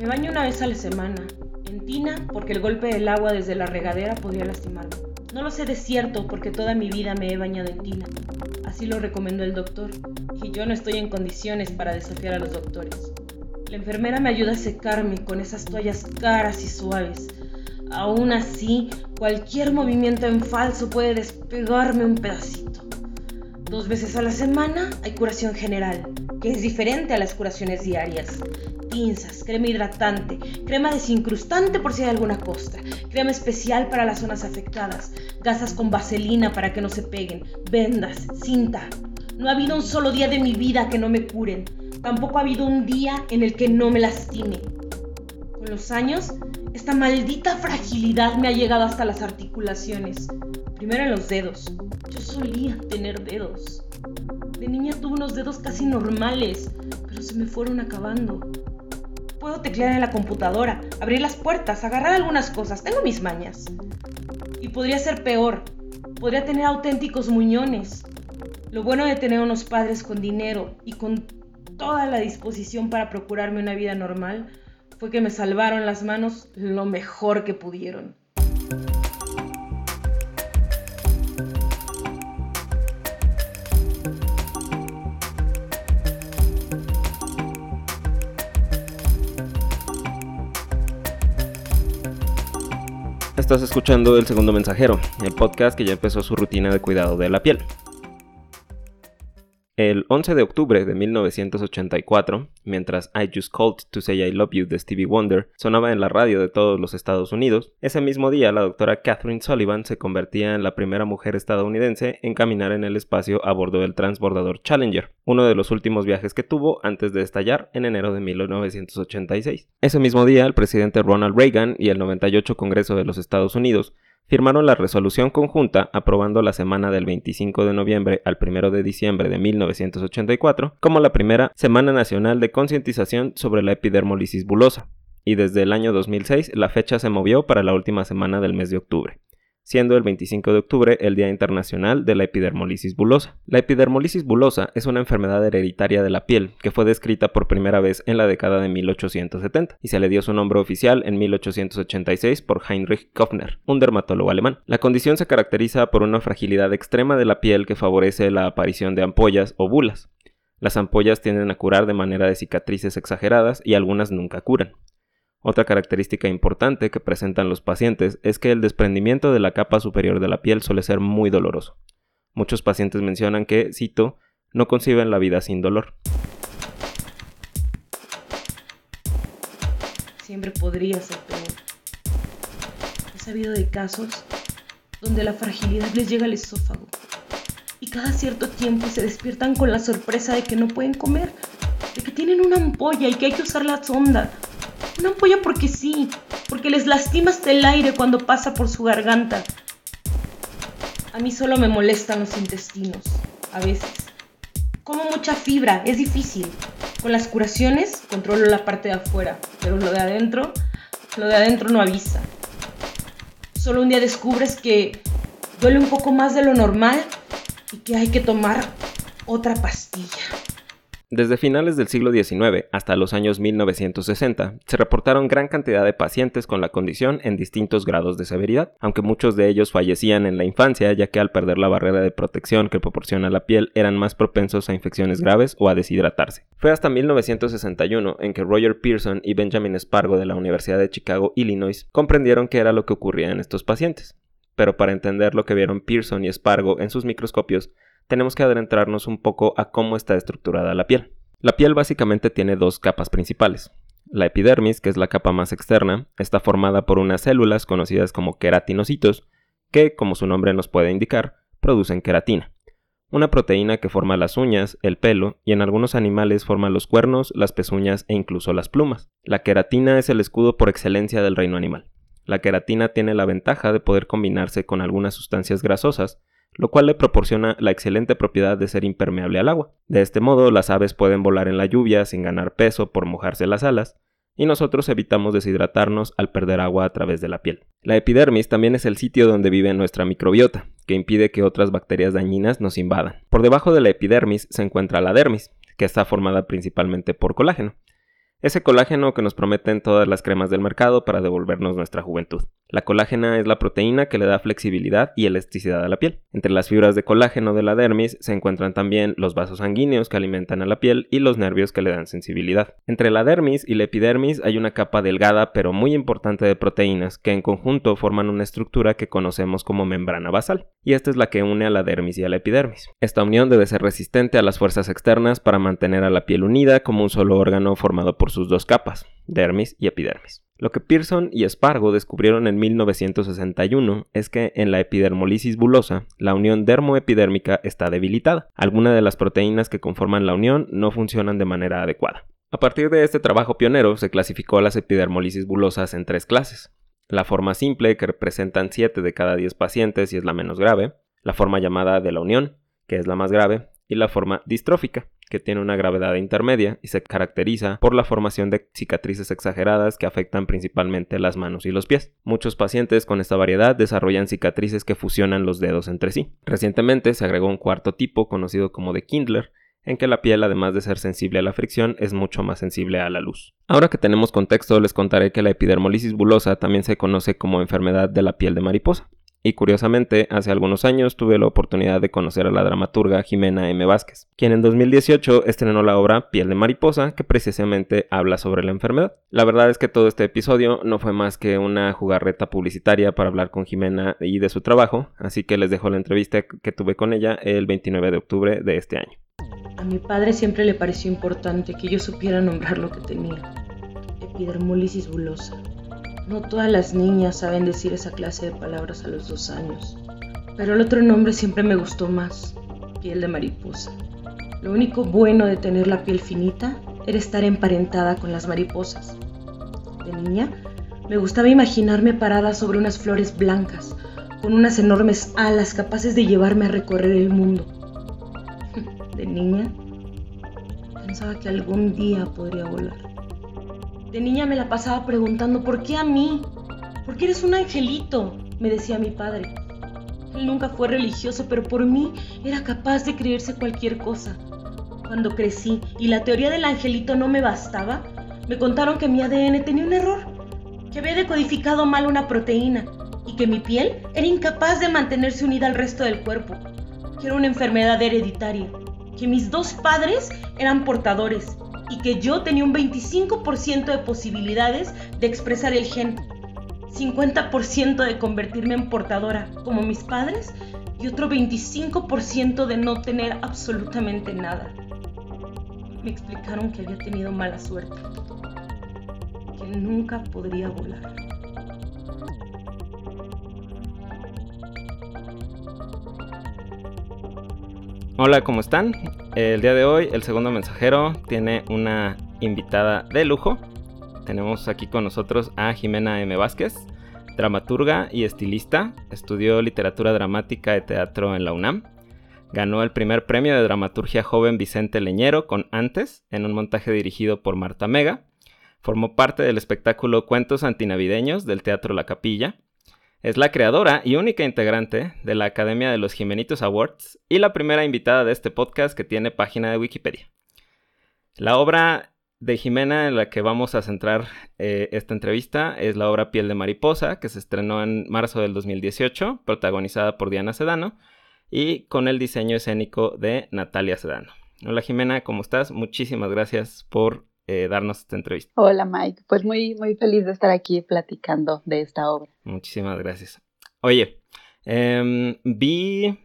Me baño una vez a la semana, en tina porque el golpe del agua desde la regadera podría lastimarme. No lo sé de cierto porque toda mi vida me he bañado en tina. Así lo recomendó el doctor, y yo no estoy en condiciones para desafiar a los doctores. La enfermera me ayuda a secarme con esas toallas caras y suaves. Aún así, cualquier movimiento en falso puede despegarme un pedacito. Dos veces a la semana hay curación general, que es diferente a las curaciones diarias pinzas, crema hidratante, crema desincrustante por si hay alguna costra, crema especial para las zonas afectadas, gasas con vaselina para que no se peguen, vendas, cinta. No ha habido un solo día de mi vida que no me curen. Tampoco ha habido un día en el que no me lastime. Con los años, esta maldita fragilidad me ha llegado hasta las articulaciones. Primero en los dedos. Yo solía tener dedos. De niña tuve unos dedos casi normales, pero se me fueron acabando. Puedo teclear en la computadora, abrir las puertas, agarrar algunas cosas. Tengo mis mañas. Y podría ser peor. Podría tener auténticos muñones. Lo bueno de tener unos padres con dinero y con toda la disposición para procurarme una vida normal fue que me salvaron las manos lo mejor que pudieron. Estás escuchando El Segundo Mensajero, el podcast que ya empezó su rutina de cuidado de la piel. El 11 de octubre de 1984, mientras I Just Called to Say I Love You de Stevie Wonder sonaba en la radio de todos los Estados Unidos, ese mismo día la doctora Catherine Sullivan se convertía en la primera mujer estadounidense en caminar en el espacio a bordo del transbordador Challenger, uno de los últimos viajes que tuvo antes de estallar en enero de 1986. Ese mismo día, el presidente Ronald Reagan y el 98 Congreso de los Estados Unidos firmaron la resolución conjunta aprobando la semana del 25 de noviembre al 1 de diciembre de 1984 como la primera Semana Nacional de Concientización sobre la Epidermolisis bulosa, y desde el año 2006 la fecha se movió para la última semana del mes de octubre siendo el 25 de octubre el Día Internacional de la Epidermolisis Bulosa. La epidermolisis bulosa es una enfermedad hereditaria de la piel que fue descrita por primera vez en la década de 1870 y se le dio su nombre oficial en 1886 por Heinrich Kofner, un dermatólogo alemán. La condición se caracteriza por una fragilidad extrema de la piel que favorece la aparición de ampollas o bulas. Las ampollas tienden a curar de manera de cicatrices exageradas y algunas nunca curan. Otra característica importante que presentan los pacientes es que el desprendimiento de la capa superior de la piel suele ser muy doloroso. Muchos pacientes mencionan que, cito, no conciben la vida sin dolor. Siempre podría ser peor. He sabido de casos donde la fragilidad les llega al esófago y cada cierto tiempo se despiertan con la sorpresa de que no pueden comer, de que tienen una ampolla y que hay que usar la sonda una ampolla porque sí, porque les lastima hasta el aire cuando pasa por su garganta. A mí solo me molestan los intestinos, a veces. Como mucha fibra, es difícil. Con las curaciones controlo la parte de afuera, pero lo de adentro, lo de adentro no avisa. Solo un día descubres que duele un poco más de lo normal y que hay que tomar otra pastilla. Desde finales del siglo XIX hasta los años 1960, se reportaron gran cantidad de pacientes con la condición en distintos grados de severidad, aunque muchos de ellos fallecían en la infancia ya que al perder la barrera de protección que proporciona la piel eran más propensos a infecciones graves o a deshidratarse. Fue hasta 1961 en que Roger Pearson y Benjamin Spargo de la Universidad de Chicago, Illinois, comprendieron qué era lo que ocurría en estos pacientes. Pero para entender lo que vieron Pearson y Spargo en sus microscopios, tenemos que adentrarnos un poco a cómo está estructurada la piel. La piel básicamente tiene dos capas principales. La epidermis, que es la capa más externa, está formada por unas células conocidas como queratinocitos, que, como su nombre nos puede indicar, producen queratina, una proteína que forma las uñas, el pelo y en algunos animales forma los cuernos, las pezuñas e incluso las plumas. La queratina es el escudo por excelencia del reino animal. La queratina tiene la ventaja de poder combinarse con algunas sustancias grasosas, lo cual le proporciona la excelente propiedad de ser impermeable al agua. De este modo, las aves pueden volar en la lluvia sin ganar peso por mojarse las alas, y nosotros evitamos deshidratarnos al perder agua a través de la piel. La epidermis también es el sitio donde vive nuestra microbiota, que impide que otras bacterias dañinas nos invadan. Por debajo de la epidermis se encuentra la dermis, que está formada principalmente por colágeno. ese colágeno que nos prometen todas las cremas del mercado para devolvernos nuestra juventud. La colágena es la proteína que le da flexibilidad y elasticidad a la piel. Entre las fibras de colágeno de la dermis se encuentran también los vasos sanguíneos que alimentan a la piel y los nervios que le dan sensibilidad. Entre la dermis y la epidermis hay una capa delgada pero muy importante de proteínas que en conjunto forman una estructura que conocemos como membrana basal, y esta es la que une a la dermis y a la epidermis. Esta unión debe ser resistente a las fuerzas externas para mantener a la piel unida como un solo órgano formado por sus dos capas, dermis y epidermis. Lo que Pearson y Spargo descubrieron en 1961 es que en la epidermolisis bulosa, la unión dermoepidérmica está debilitada. Algunas de las proteínas que conforman la unión no funcionan de manera adecuada. A partir de este trabajo pionero se clasificó a las epidermolisis bulosas en tres clases. La forma simple, que representan 7 de cada 10 pacientes y es la menos grave, la forma llamada de la unión, que es la más grave, y la forma distrófica, que tiene una gravedad intermedia y se caracteriza por la formación de cicatrices exageradas que afectan principalmente las manos y los pies. Muchos pacientes con esta variedad desarrollan cicatrices que fusionan los dedos entre sí. Recientemente se agregó un cuarto tipo conocido como de Kindler, en que la piel, además de ser sensible a la fricción, es mucho más sensible a la luz. Ahora que tenemos contexto, les contaré que la epidermolisis bulosa también se conoce como enfermedad de la piel de mariposa. Y curiosamente, hace algunos años tuve la oportunidad de conocer a la dramaturga Jimena M. Vázquez, quien en 2018 estrenó la obra Piel de Mariposa, que precisamente habla sobre la enfermedad. La verdad es que todo este episodio no fue más que una jugarreta publicitaria para hablar con Jimena y de su trabajo, así que les dejo la entrevista que tuve con ella el 29 de octubre de este año. A mi padre siempre le pareció importante que yo supiera nombrar lo que tenía. Epidermolisis bulosa. No todas las niñas saben decir esa clase de palabras a los dos años. Pero el otro nombre siempre me gustó más, piel de mariposa. Lo único bueno de tener la piel finita era estar emparentada con las mariposas. De niña, me gustaba imaginarme parada sobre unas flores blancas, con unas enormes alas capaces de llevarme a recorrer el mundo. De niña, pensaba que algún día podría volar. De niña me la pasaba preguntando, ¿por qué a mí? ¿Por qué eres un angelito? me decía mi padre. Él nunca fue religioso, pero por mí era capaz de creerse cualquier cosa. Cuando crecí y la teoría del angelito no me bastaba, me contaron que mi ADN tenía un error, que había decodificado mal una proteína y que mi piel era incapaz de mantenerse unida al resto del cuerpo, que era una enfermedad hereditaria, que mis dos padres eran portadores y que yo tenía un 25% de posibilidades de expresar el gen, 50% de convertirme en portadora como mis padres y otro 25% de no tener absolutamente nada. Me explicaron que había tenido mala suerte, que nunca podría volar. Hola, ¿cómo están? El día de hoy el segundo mensajero tiene una invitada de lujo. Tenemos aquí con nosotros a Jimena M. Vázquez, dramaturga y estilista. Estudió literatura dramática y teatro en la UNAM. Ganó el primer premio de dramaturgia joven Vicente Leñero con Antes, en un montaje dirigido por Marta Mega. Formó parte del espectáculo Cuentos Antinavideños del Teatro La Capilla es la creadora y única integrante de la Academia de los Jimenitos Awards y la primera invitada de este podcast que tiene página de Wikipedia. La obra de Jimena en la que vamos a centrar eh, esta entrevista es la obra Piel de Mariposa, que se estrenó en marzo del 2018, protagonizada por Diana Sedano y con el diseño escénico de Natalia Sedano. Hola Jimena, ¿cómo estás? Muchísimas gracias por eh, darnos esta entrevista. Hola Mike, pues muy, muy feliz de estar aquí platicando de esta obra. Muchísimas gracias. Oye, em, vi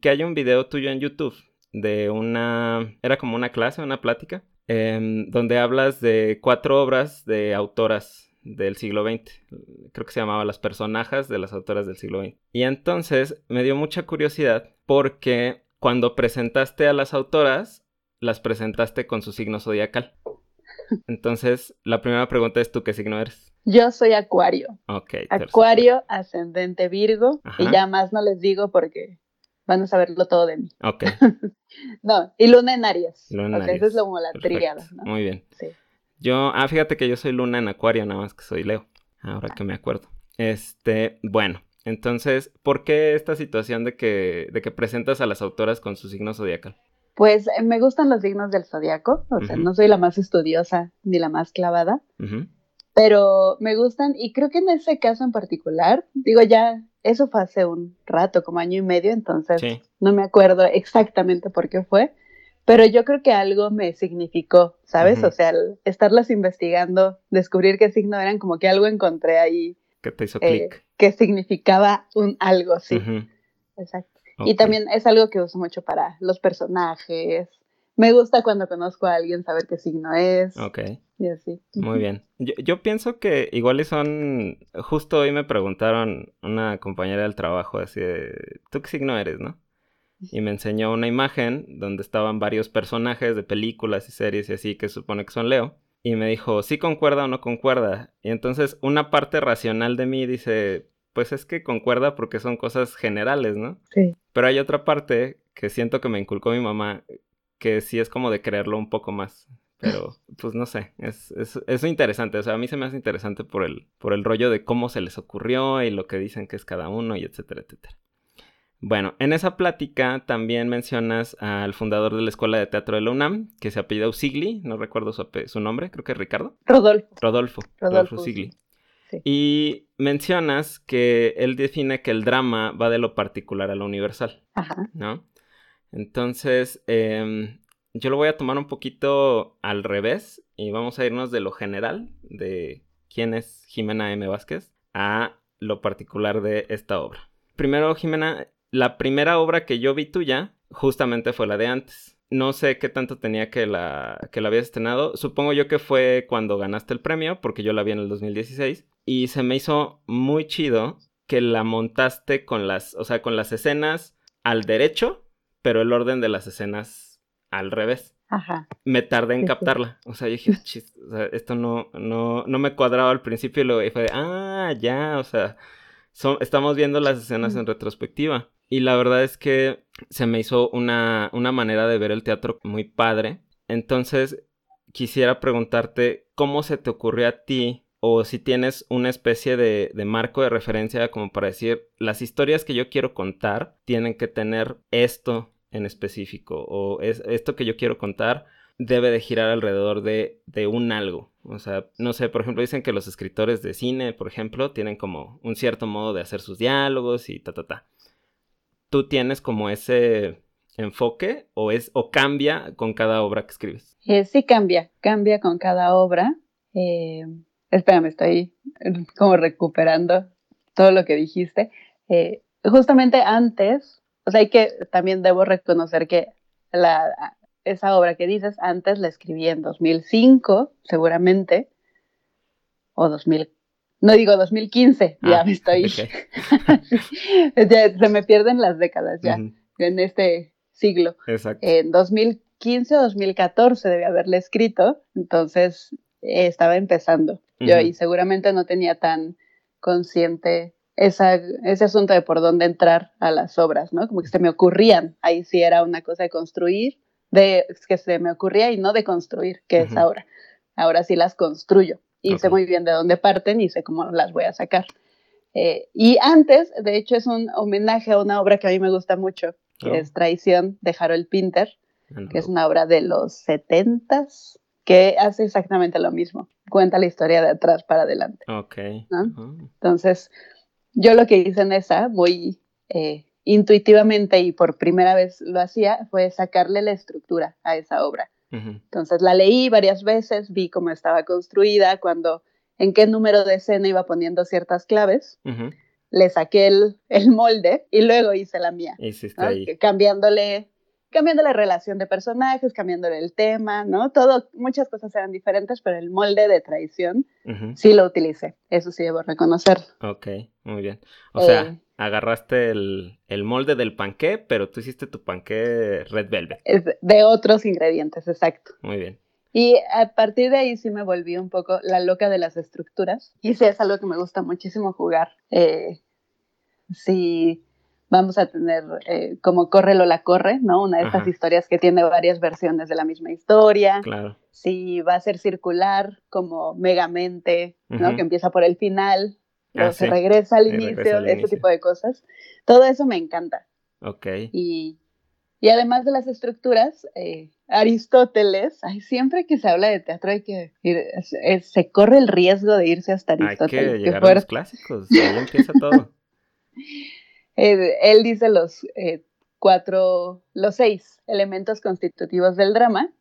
que hay un video tuyo en YouTube de una, era como una clase, una plática, em, donde hablas de cuatro obras de autoras del siglo XX. Creo que se llamaba Las personajes de las autoras del siglo XX. Y entonces me dio mucha curiosidad porque cuando presentaste a las autoras, las presentaste con su signo zodiacal. Entonces, la primera pregunta es, ¿tú qué signo eres? Yo soy Acuario. Ok. Acuario, ascendente Virgo. Y ya más no les digo porque van a saberlo todo de mí. Ok. no, y Luna en Aries. Luna en Aries. Esa es como la tríada, ¿no? Muy bien. Sí. Yo, ah, fíjate que yo soy Luna en Acuario, nada más que soy Leo. Ahora que me acuerdo. Este, bueno, entonces, ¿por qué esta situación de que, de que presentas a las autoras con su signo zodiacal? Pues eh, me gustan los signos del zodiaco, o sea, no soy la más estudiosa ni la más clavada, pero me gustan y creo que en ese caso en particular, digo ya, eso fue hace un rato, como año y medio, entonces no me acuerdo exactamente por qué fue, pero yo creo que algo me significó, ¿sabes? O sea, estarlas investigando, descubrir qué signo eran, como que algo encontré ahí. Que te hizo eh, clic. Que significaba un algo, sí. Exacto. Y también es algo que uso mucho para los personajes. Me gusta cuando conozco a alguien saber qué signo es. Ok. Y así. Muy bien. Yo, yo pienso que igual son... Justo hoy me preguntaron una compañera del trabajo así de... ¿Tú qué signo eres, no? y me enseñó una imagen donde estaban varios personajes de películas y series y así que supone que son Leo. Y me dijo, ¿sí concuerda o no concuerda? Y entonces una parte racional de mí dice, pues es que concuerda porque son cosas generales, ¿no? Sí. Pero hay otra parte que siento que me inculcó mi mamá, que sí es como de creerlo un poco más. Pero, pues no sé, es, es, es, interesante. O sea, a mí se me hace interesante por el, por el rollo de cómo se les ocurrió y lo que dicen que es cada uno y etcétera, etcétera. Bueno, en esa plática también mencionas al fundador de la Escuela de Teatro de la UNAM, que se apellida Usigli, no recuerdo su, nombre, creo que es Ricardo. Rodolfo. Rodolfo. Rodolfo, Usigli. Y mencionas que él define que el drama va de lo particular a lo universal, Ajá. ¿no? Entonces, em, yo lo voy a tomar un poquito al revés y vamos a irnos de lo general, de quién es Jimena M. Vázquez, a lo particular de esta obra. Primero, Jimena, la primera obra que yo vi tuya justamente fue la de antes. No sé qué tanto tenía que la, que la habías estrenado. Supongo yo que fue cuando ganaste el premio, porque yo la vi en el 2016. Y se me hizo muy chido que la montaste con las, o sea, con las escenas al derecho, pero el orden de las escenas al revés. Ajá. Me tardé en captarla. O sea, yo dije, Chis, o sea, esto no, no, no me cuadraba al principio y luego fue de, ah, ya, o sea, estamos viendo las escenas en retrospectiva. Y la verdad es que se me hizo una, una manera de ver el teatro muy padre. Entonces, quisiera preguntarte cómo se te ocurrió a ti o si tienes una especie de, marco de referencia como para decir, las historias que yo quiero contar tienen que tener esto en específico o es, esto que yo quiero contar debe de girar alrededor de, de un algo. O sea, no sé, por ejemplo, dicen que los escritores de cine, por ejemplo, tienen como un cierto modo de hacer sus diálogos y ta, ta, ta. ¿Tú tienes como ese enfoque o, es, o cambia con cada obra que escribes? Eh, sí, cambia, cambia con cada obra. Eh, espérame, estoy como recuperando todo lo que dijiste. Eh, justamente antes, o sea, hay que también debo reconocer que la, esa obra que dices antes la escribí en 2005, seguramente, o 2000, no digo 2015, ya ah, me estoy. se me pierden las décadas ya en este siglo. Exacto. En 2015 o 2014 debía haberle escrito, entonces eh, estaba empezando yo y seguramente no tenía tan consciente esa, ese asunto de por dónde entrar a las obras, ¿no? Como que se me ocurrían, ahí sí era una cosa de construir, de que se me ocurría y no de construir, que es ahora. Ahora sí las construyo y sé muy bien de dónde parten y sé cómo las voy a sacar. Eh, y antes, de hecho, es un homenaje a una obra que a mí me gusta mucho, que oh. es Traición de Harold Pinter, que es una obra de los setentas, que hace exactamente lo mismo. Cuenta la historia de atrás para adelante. Ok. Entonces, yo lo que hice en esa, muy eh, intuitivamente y por primera vez lo hacía, fue sacarle la estructura a esa obra. Entonces la leí varias veces, vi cómo estaba construida, cuando, en qué número de escena iba poniendo ciertas claves. Le saqué el, molde y luego hice la mía. Cambiándole cambiando la relación de personajes, cambiándole el tema, ¿no? Todo, muchas cosas eran diferentes, pero el molde de traición sí lo utilicé. Eso sí debo reconocer. Ok, muy bien. O sea, eh, agarraste el, molde del panqué, pero tú hiciste tu panqué red velvet. de otros ingredientes, exacto. Muy bien. Y a partir de ahí sí me volví un poco la loca de las estructuras. Y sí, es algo que me gusta muchísimo jugar. Eh, sí, vamos a tener eh, como Corre la Corre, ¿no? Una de estas historias que tiene varias versiones de la misma historia. Claro. Si va a ser circular, como Megamente, ¿no? Que empieza por el final, ah, se regresa al inicio, ese tipo de cosas. Todo eso me encanta. Ok. Y Y además de las estructuras, eh, Aristóteles, ay, siempre que se habla de teatro hay que ir, se corre el riesgo de irse hasta Aristóteles. Hay que llegar a los clásicos, ahí empieza todo. Eh, él dice los eh, cuatro, los seis elementos constitutivos del drama,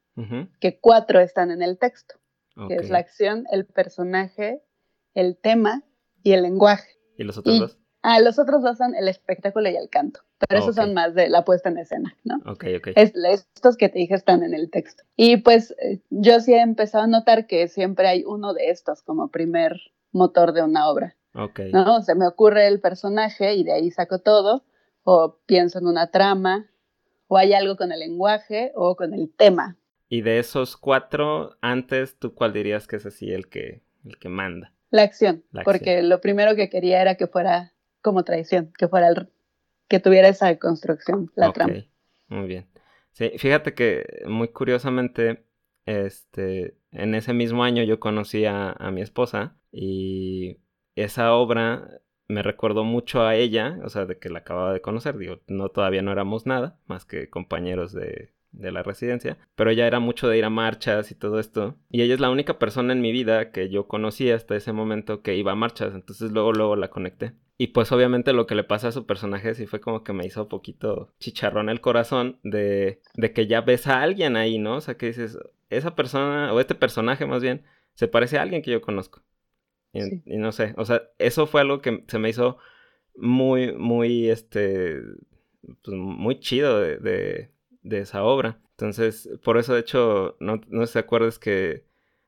que cuatro están en el texto, que es la acción, el personaje, el tema y el lenguaje. ¿Y los otros dos? Ah, los otros dos son el espectáculo y el canto, pero esos son más de la puesta en escena, ¿no? Ok, ok. estos que te dije están en el texto. Y pues eh, yo sí he empezado a notar que siempre hay uno de estos como primer motor de una obra. Ok. ¿No? Se me ocurre el personaje y de ahí saco todo, o pienso en una trama, o hay algo con el lenguaje o con el tema. Y de esos cuatro, antes, ¿tú cuál dirías que es así el que, el que manda? La acción, porque lo primero que quería era que fuera como tradición, que fuera el, que tuviera esa construcción, la trama. Muy bien. Sí, fíjate que muy curiosamente, este, en ese mismo año yo conocí a, mi esposa y esa obra me recordó mucho a ella, o sea, de que la acababa de conocer, digo, no todavía no éramos nada, más que compañeros de, de la residencia, pero ella era mucho de ir a marchas y todo esto. Y ella es la única persona en mi vida que yo conocí hasta ese momento que iba a marchas, entonces luego luego la conecté. Y pues obviamente lo que le pasa a su personaje sí fue como que me hizo poquito chicharrón el corazón de, de que ya ves a alguien ahí, ¿no? O sea, que dices, esa persona, o este personaje más bien, se parece a alguien que yo conozco. Y, no sé, o sea, eso fue algo que se me hizo muy, muy, este, pues muy chido de, de, esa obra. Entonces, por eso de hecho, no, no se acuerdas que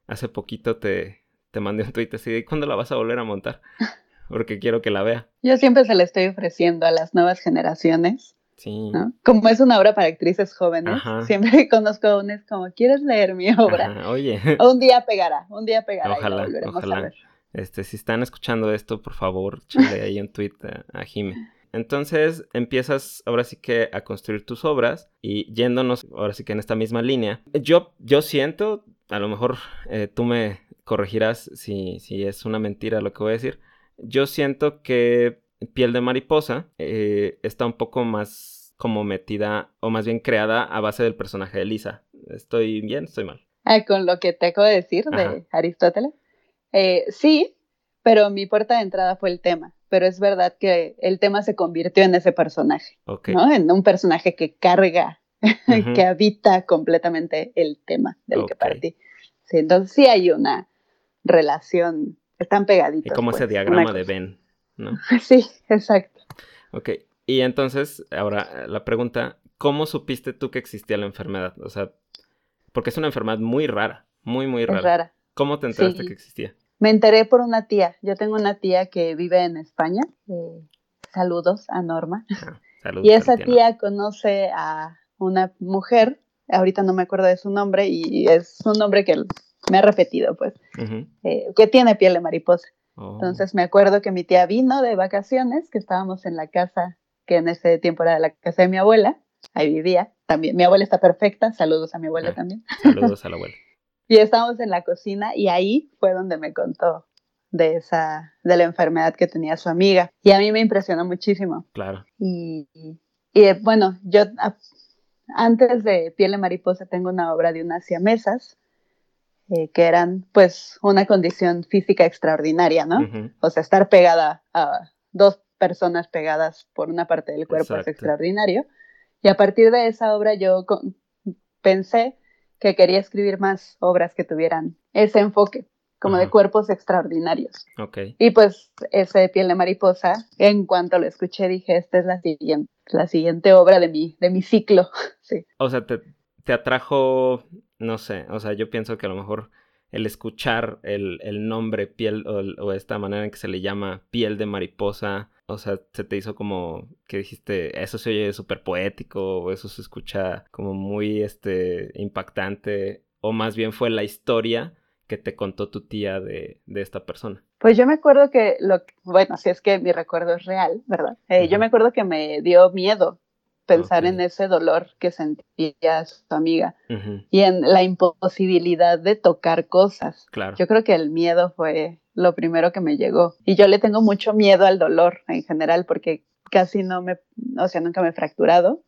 hace poquito te, te mandé un tweet así de ¿cuándo la vas a volver a montar? porque quiero que la vea. Yo siempre se la estoy ofreciendo a las nuevas generaciones. Sí. Como es una obra para actrices jóvenes, siempre que conozco a una es como, ¿quieres leer mi obra? oye. un día pegará, un día pegará. Ojalá, ojalá. Este, si están escuchando esto, por favor, chale ahí un tweet a, a Jime. Entonces empiezas ahora sí que a construir tus obras y yéndonos ahora sí que en esta misma línea. Yo, yo siento, a lo mejor eh, tú me corregirás si, si es una mentira lo que voy a decir, yo siento que Piel de Mariposa eh, está un poco más como metida, o más bien creada a base del personaje de Lisa. ¿Estoy bien? ¿Estoy mal? Ah, con lo que te acabo de decir de Aristóteles. Eh, sí, pero mi puerta de entrada fue el tema. Pero es verdad que el tema se convirtió en ese personaje, ¿no? En un personaje que carga, que habita completamente el tema del que partí. Sí, entonces sí hay una relación están pegaditos. Y como ese pues, diagrama de Ben, ¿no? Sí, exacto. Ok, y entonces, ahora la pregunta, ¿cómo supiste tú que existía la enfermedad? O sea, porque es una enfermedad muy rara, muy, muy rara. rara. ¿Cómo te enteraste que existía? Me enteré por una tía. Yo tengo una tía que vive en España. Eh, saludos a Norma. Ah, saludos, y esa tía conoce a una mujer, ahorita no me acuerdo de su nombre, y es un nombre que me ha repetido, pues, eh, que tiene piel de mariposa. Oh. Entonces me acuerdo que mi tía vino de vacaciones, que estábamos en la casa, que en ese tiempo era la casa de mi abuela, ahí vivía, también, mi abuela está perfecta, saludos a mi abuela ah, también. Saludos a la abuela. Y estábamos en la cocina y ahí fue donde me contó de esa, de la enfermedad que tenía su amiga. Y a mí me impresionó muchísimo. Claro. Y, y bueno, yo antes de Piel de Mariposa tengo una obra de unas siamesas eh, que eran pues una condición física extraordinaria, ¿no? O sea, estar pegada a dos personas pegadas por una parte del cuerpo es extraordinario. Y a partir de esa obra yo pensé que quería escribir más obras que tuvieran ese enfoque, como de cuerpos extraordinarios. Okay. Y pues ese de piel de mariposa, en cuanto lo escuché dije, esta es la siguiente, la siguiente obra de mi, de mi ciclo. sí. O sea, te, te atrajo no sé, o sea, yo pienso que a lo mejor el escuchar el, nombre piel o, esta manera en que se le llama piel de mariposa, o sea, se te hizo como que dijiste, eso se oye súper poético, o eso se escucha como muy este, impactante, o más bien fue la historia que te contó tu tía de, esta persona. Pues yo me acuerdo que, lo, bueno, si es que mi recuerdo es real, ¿verdad? Eh, yo me acuerdo que me dio miedo pensar en ese dolor que sentía su amiga y en la imposibilidad de tocar cosas. Claro. Yo creo que el miedo fue lo primero que me llegó. Y yo le tengo mucho miedo al dolor en general porque casi no me, o sea, nunca me he fracturado,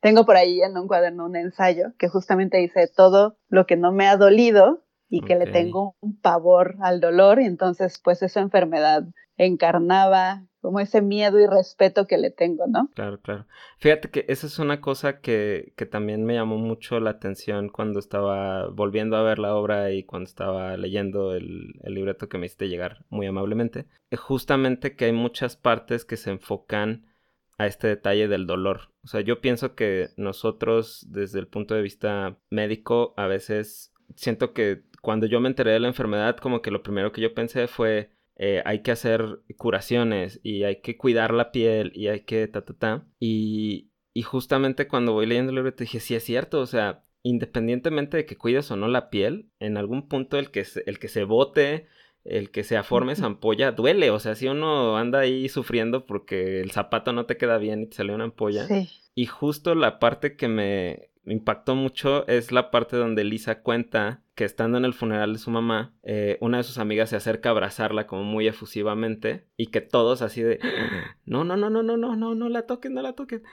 tengo por ahí en un cuaderno un ensayo que justamente dice todo lo que no me ha dolido y que le tengo un pavor al dolor. Y entonces pues esa enfermedad encarnaba como ese miedo y respeto que le tengo, ¿no? Claro, claro. Fíjate que esa es una cosa que, que, también me llamó mucho la atención cuando estaba volviendo a ver la obra y cuando estaba leyendo el, el libreto que me hiciste llegar muy amablemente. Eh, justamente que hay muchas partes que se enfocan a este detalle del dolor. O sea, yo pienso que nosotros desde el punto de vista médico a veces siento que cuando yo me enteré de la enfermedad como que lo primero que yo pensé fue eh, hay que hacer curaciones y hay que cuidar la piel y hay que ta ta ta. Y, y justamente cuando voy leyendo el libro te dije, sí es cierto, o sea, independientemente de que cuides o no la piel, en algún punto el que se, el que se bote, el que se forme esa ampolla duele, o sea, si uno anda ahí sufriendo porque el zapato no te queda bien y te sale una ampolla. Sí. Y justo la parte que me, me impactó mucho es la parte donde Lisa cuenta que estando en el funeral de su mamá, eh, una de sus amigas se acerca a abrazarla como muy efusivamente y que todos así de, no, no, no, no, no, no, no, no la toquen, no la toquen.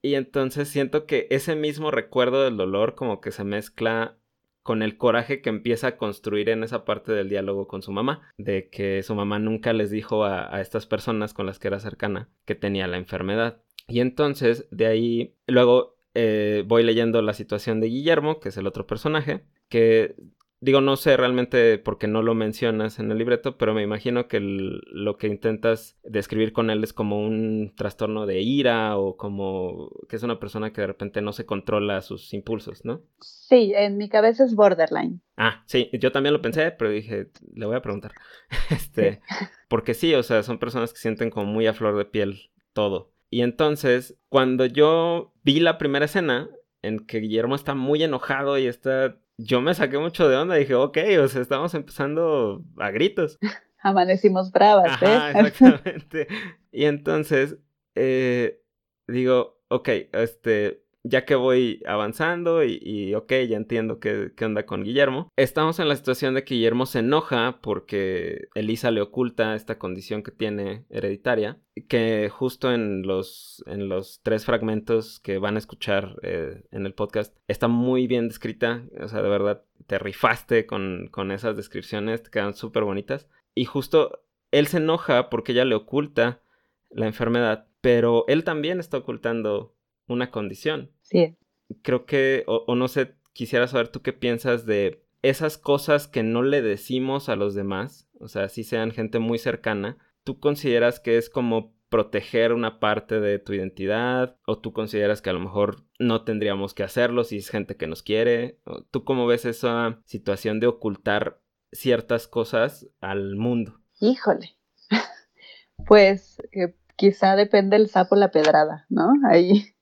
Y entonces siento que ese mismo recuerdo del dolor como que se mezcla con el coraje que empieza a construir en esa parte del diálogo con su mamá, de que su mamá nunca les dijo a, a estas personas con las que era cercana que tenía la enfermedad. Y entonces de ahí luego eh, voy leyendo la situación de Guillermo, que es el otro personaje, que digo, no sé realmente porque no lo mencionas en el libreto, pero me imagino que lo que intentas describir con él es como un trastorno de ira o como que es una persona que de repente no se controla sus impulsos, ¿no? Sí, en mi cabeza es borderline. Ah, sí, yo también lo pensé, pero dije, le voy a preguntar. este, porque sí, o sea, son personas que sienten como muy a flor de piel todo. Y entonces, cuando yo vi la primera escena en que Guillermo está muy enojado y está... Yo me saqué mucho de onda, dije, ok, o sea, estamos empezando a gritos. Amanecimos bravas, ¿eh? exactamente. y entonces, eh, digo, ok, este, ya que voy avanzando y, ok, ya entiendo qué, qué, onda con Guillermo. Estamos en la situación de que Guillermo se enoja porque Elisa le oculta esta condición que tiene hereditaria, que justo en los, en los tres fragmentos que van a escuchar eh, en el podcast está muy bien descrita, o sea, de verdad te rifaste con, con esas descripciones, te quedan súper bonitas. Y justo él se enoja porque ella le oculta la enfermedad, pero él también está ocultando una condición. Sí. Creo que, o, no sé, quisiera saber tú qué piensas de esas cosas que no le decimos a los demás, o sea, si sean gente muy cercana, ¿tú consideras que es como proteger una parte de tu identidad o tú consideras que a lo mejor no tendríamos que hacerlo si es gente que nos quiere? ¿Tú cómo ves esa situación de ocultar ciertas cosas al mundo? Híjole, pues eh, quizá depende el sapo la pedrada, ¿no? Ahí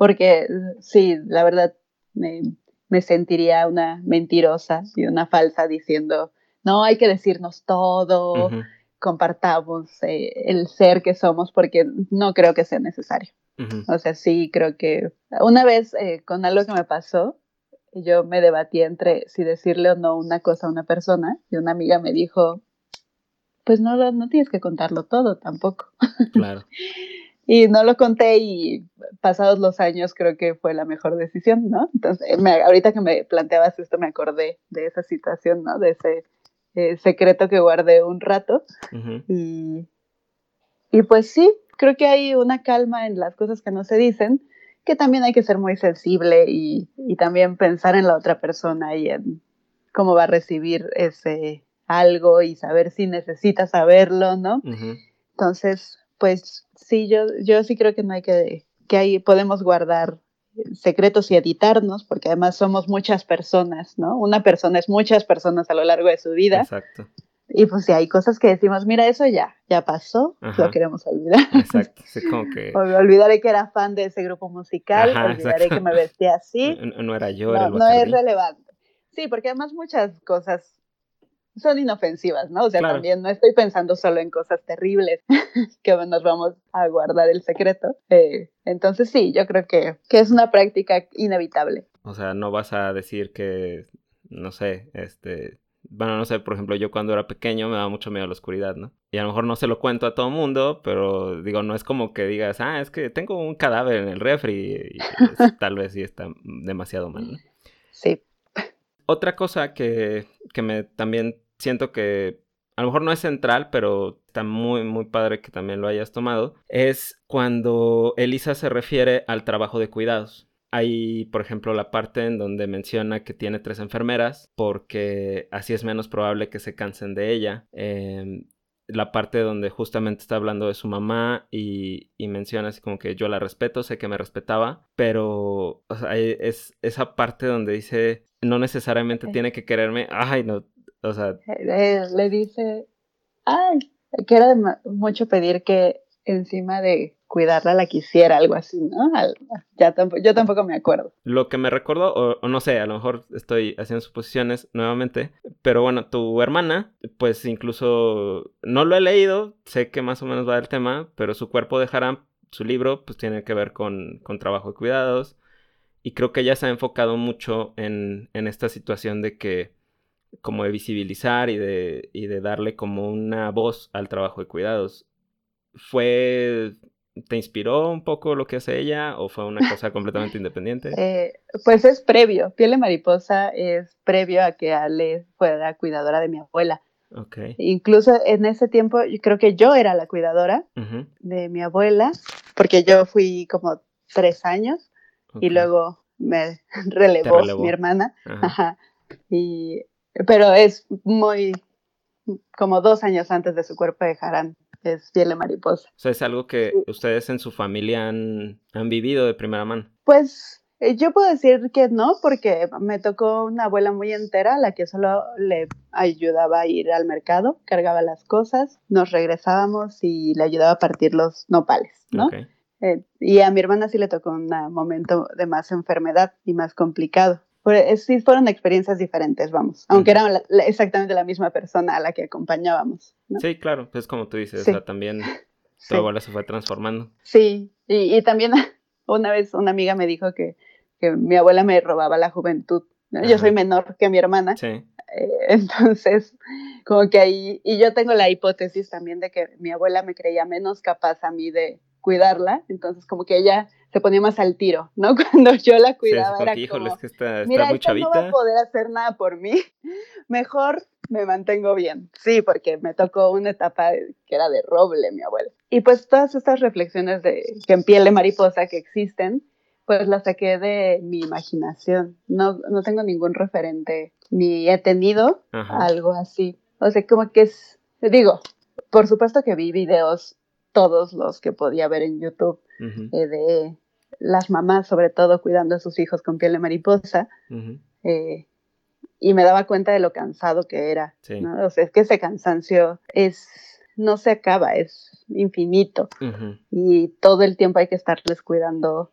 porque sí, la verdad me, sentiría una mentirosa y una falsa diciendo, no, hay que decirnos todo, compartamos eh, el ser que somos, porque no creo que sea necesario. O sea, sí creo que una vez eh, con algo que me pasó, yo me debatí entre si decirle o no una cosa a una persona y una amiga me dijo, pues no, no tienes que contarlo todo tampoco. Claro. y no lo conté y pasados los años creo que fue la mejor decisión, ¿no? Entonces, ahorita que me planteabas esto me acordé de esa situación, ¿no? De ese eh, secreto que guardé un rato. y, y pues sí, creo que hay una calma en las cosas que no se dicen, que también hay que ser muy sensible y, y también pensar en la otra persona y en cómo va a recibir ese algo y saber si necesita saberlo, ¿no? Entonces, pues sí, yo, yo sí creo que no hay que, que ahí podemos guardar secretos y editarnos, porque además somos muchas personas, ¿no? Una persona es muchas personas a lo largo de su vida. Exacto. Y pues si hay cosas que decimos, mira, eso ya, ya pasó, lo queremos olvidar. Exacto, sí, como que... olvidaré que era fan de ese grupo musical, olvidaré que me vestía así. No, era yo, no, era No es relevante. Sí, porque además muchas cosas son inofensivas, ¿no? O sea, también no estoy pensando solo en cosas terribles que nos vamos a guardar el secreto. Eh, entonces sí, yo creo que, que es una práctica inevitable. O sea, no vas a decir que, no sé, este, bueno, no sé, por ejemplo, yo cuando era pequeño me daba mucho miedo a la oscuridad, ¿no? Y a lo mejor no se lo cuento a todo mundo, pero digo, no es como que digas, ah, es que tengo un cadáver en el refri y, tal vez sí está demasiado mal, ¿no? Sí. Otra cosa que, que me también siento que a lo mejor no es central, pero está muy, muy padre que también lo hayas tomado, es cuando Elisa se refiere al trabajo de cuidados. Hay, por ejemplo, la parte en donde menciona que tiene tres enfermeras porque así es menos probable que se cansen de ella. Em, la parte donde justamente está hablando de su mamá y, menciona así como que yo la respeto, sé que me respetaba, pero es esa parte donde dice no necesariamente tiene que quererme, ay no, o sea... Eh, le dice, ay, que era mucho pedir que encima de cuidarla la quisiera, algo así, ¿no? Ya tampoco, yo tampoco me acuerdo. Lo que me recuerdo, o, no sé, a lo mejor estoy haciendo suposiciones nuevamente, pero bueno, tu hermana, pues incluso no lo he leído, sé que más o menos va del tema, pero su cuerpo de Haram, su libro, pues tiene que ver con, con trabajo de cuidados, y creo que ella se ha enfocado mucho en, en esta situación de que como de visibilizar y de, y de darle como una voz al trabajo de cuidados. ¿Fue, te inspiró un poco lo que hace ella o fue una cosa completamente independiente? Eh, pues es previo, Piel de Mariposa es previo a que Ale fuera cuidadora de mi abuela. Okay. Incluso en ese tiempo yo creo que yo era la cuidadora de mi abuela, porque yo fui como tres años y luego me relevó, mi hermana. Ajá. Y pero es muy, como dos años antes de su cuerpo de Harán, es piel de mariposa. O sea, es algo que ustedes en su familia han, han vivido de primera mano. Pues eh, yo puedo decir que no, porque me tocó una abuela muy entera, la que solo le ayudaba a ir al mercado, cargaba las cosas, nos regresábamos y le ayudaba a partir los nopales, ¿no? Eh, y a mi hermana sí le tocó un momento de más enfermedad y más complicado sí fueron experiencias diferentes, vamos, aunque era exactamente la misma persona a la que acompañábamos. Sí, claro, pues como tú dices, también tu abuela se fue transformando. Sí, y, también una vez una amiga me dijo que, mi abuela me robaba la juventud. Yo soy menor que mi hermana. Sí. Eh, entonces, como que ahí, y yo tengo la hipótesis también de que mi abuela me creía menos capaz a mí de cuidarla, entonces como que ella se ponía más al tiro, ¿no? Cuando yo la cuidaba era como, es que está, mira, muy chavita. no va a poder hacer nada por mí, mejor me mantengo bien. Sí, porque me tocó una etapa que era de roble, mi abuela. Y pues todas estas reflexiones de que en piel de mariposa que existen, pues las saqué de mi imaginación. No, no tengo ningún referente, ni he tenido algo así. O sea, como que es, digo, por supuesto que vi videos todos los que podía ver en YouTube eh, de las mamás, sobre todo, cuidando a sus hijos con piel de mariposa. Eh, y me daba cuenta de lo cansado que era. ¿no? O sea, es que ese cansancio es, no se acaba, es infinito. Y todo el tiempo hay que estarles cuidando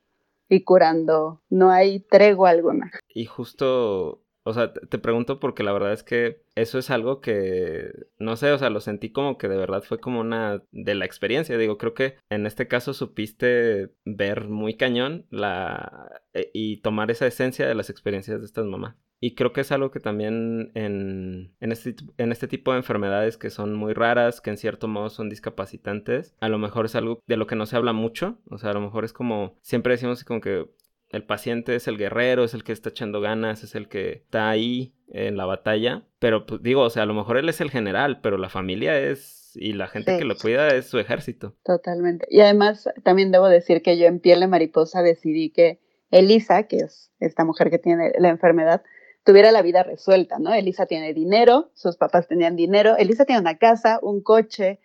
y curando. No hay tregua alguna. Y justo o sea, te pregunto porque la verdad es que eso es algo que, no sé, o sea, lo sentí como que de verdad fue como una de la experiencia. Digo, creo que en este caso supiste ver muy cañón la eh, y tomar esa esencia de las experiencias de estas mamás. Y creo que es algo que también en, en, este, en este tipo de enfermedades que son muy raras, que en cierto modo son discapacitantes, a lo mejor es algo de lo que no se habla mucho. O sea, a lo mejor es como, siempre decimos como que el paciente es el guerrero, es el que está echando ganas, es el que está ahí en la batalla. Pero pues, digo, o sea, a lo mejor él es el general, pero la familia es y la gente que lo cuida es su ejército. Totalmente. Y además también debo decir que yo en piel de mariposa decidí que Elisa, que es esta mujer que tiene la enfermedad, tuviera la vida resuelta, ¿no? Elisa tiene dinero, sus papás tenían dinero, Elisa tiene una casa, un coche,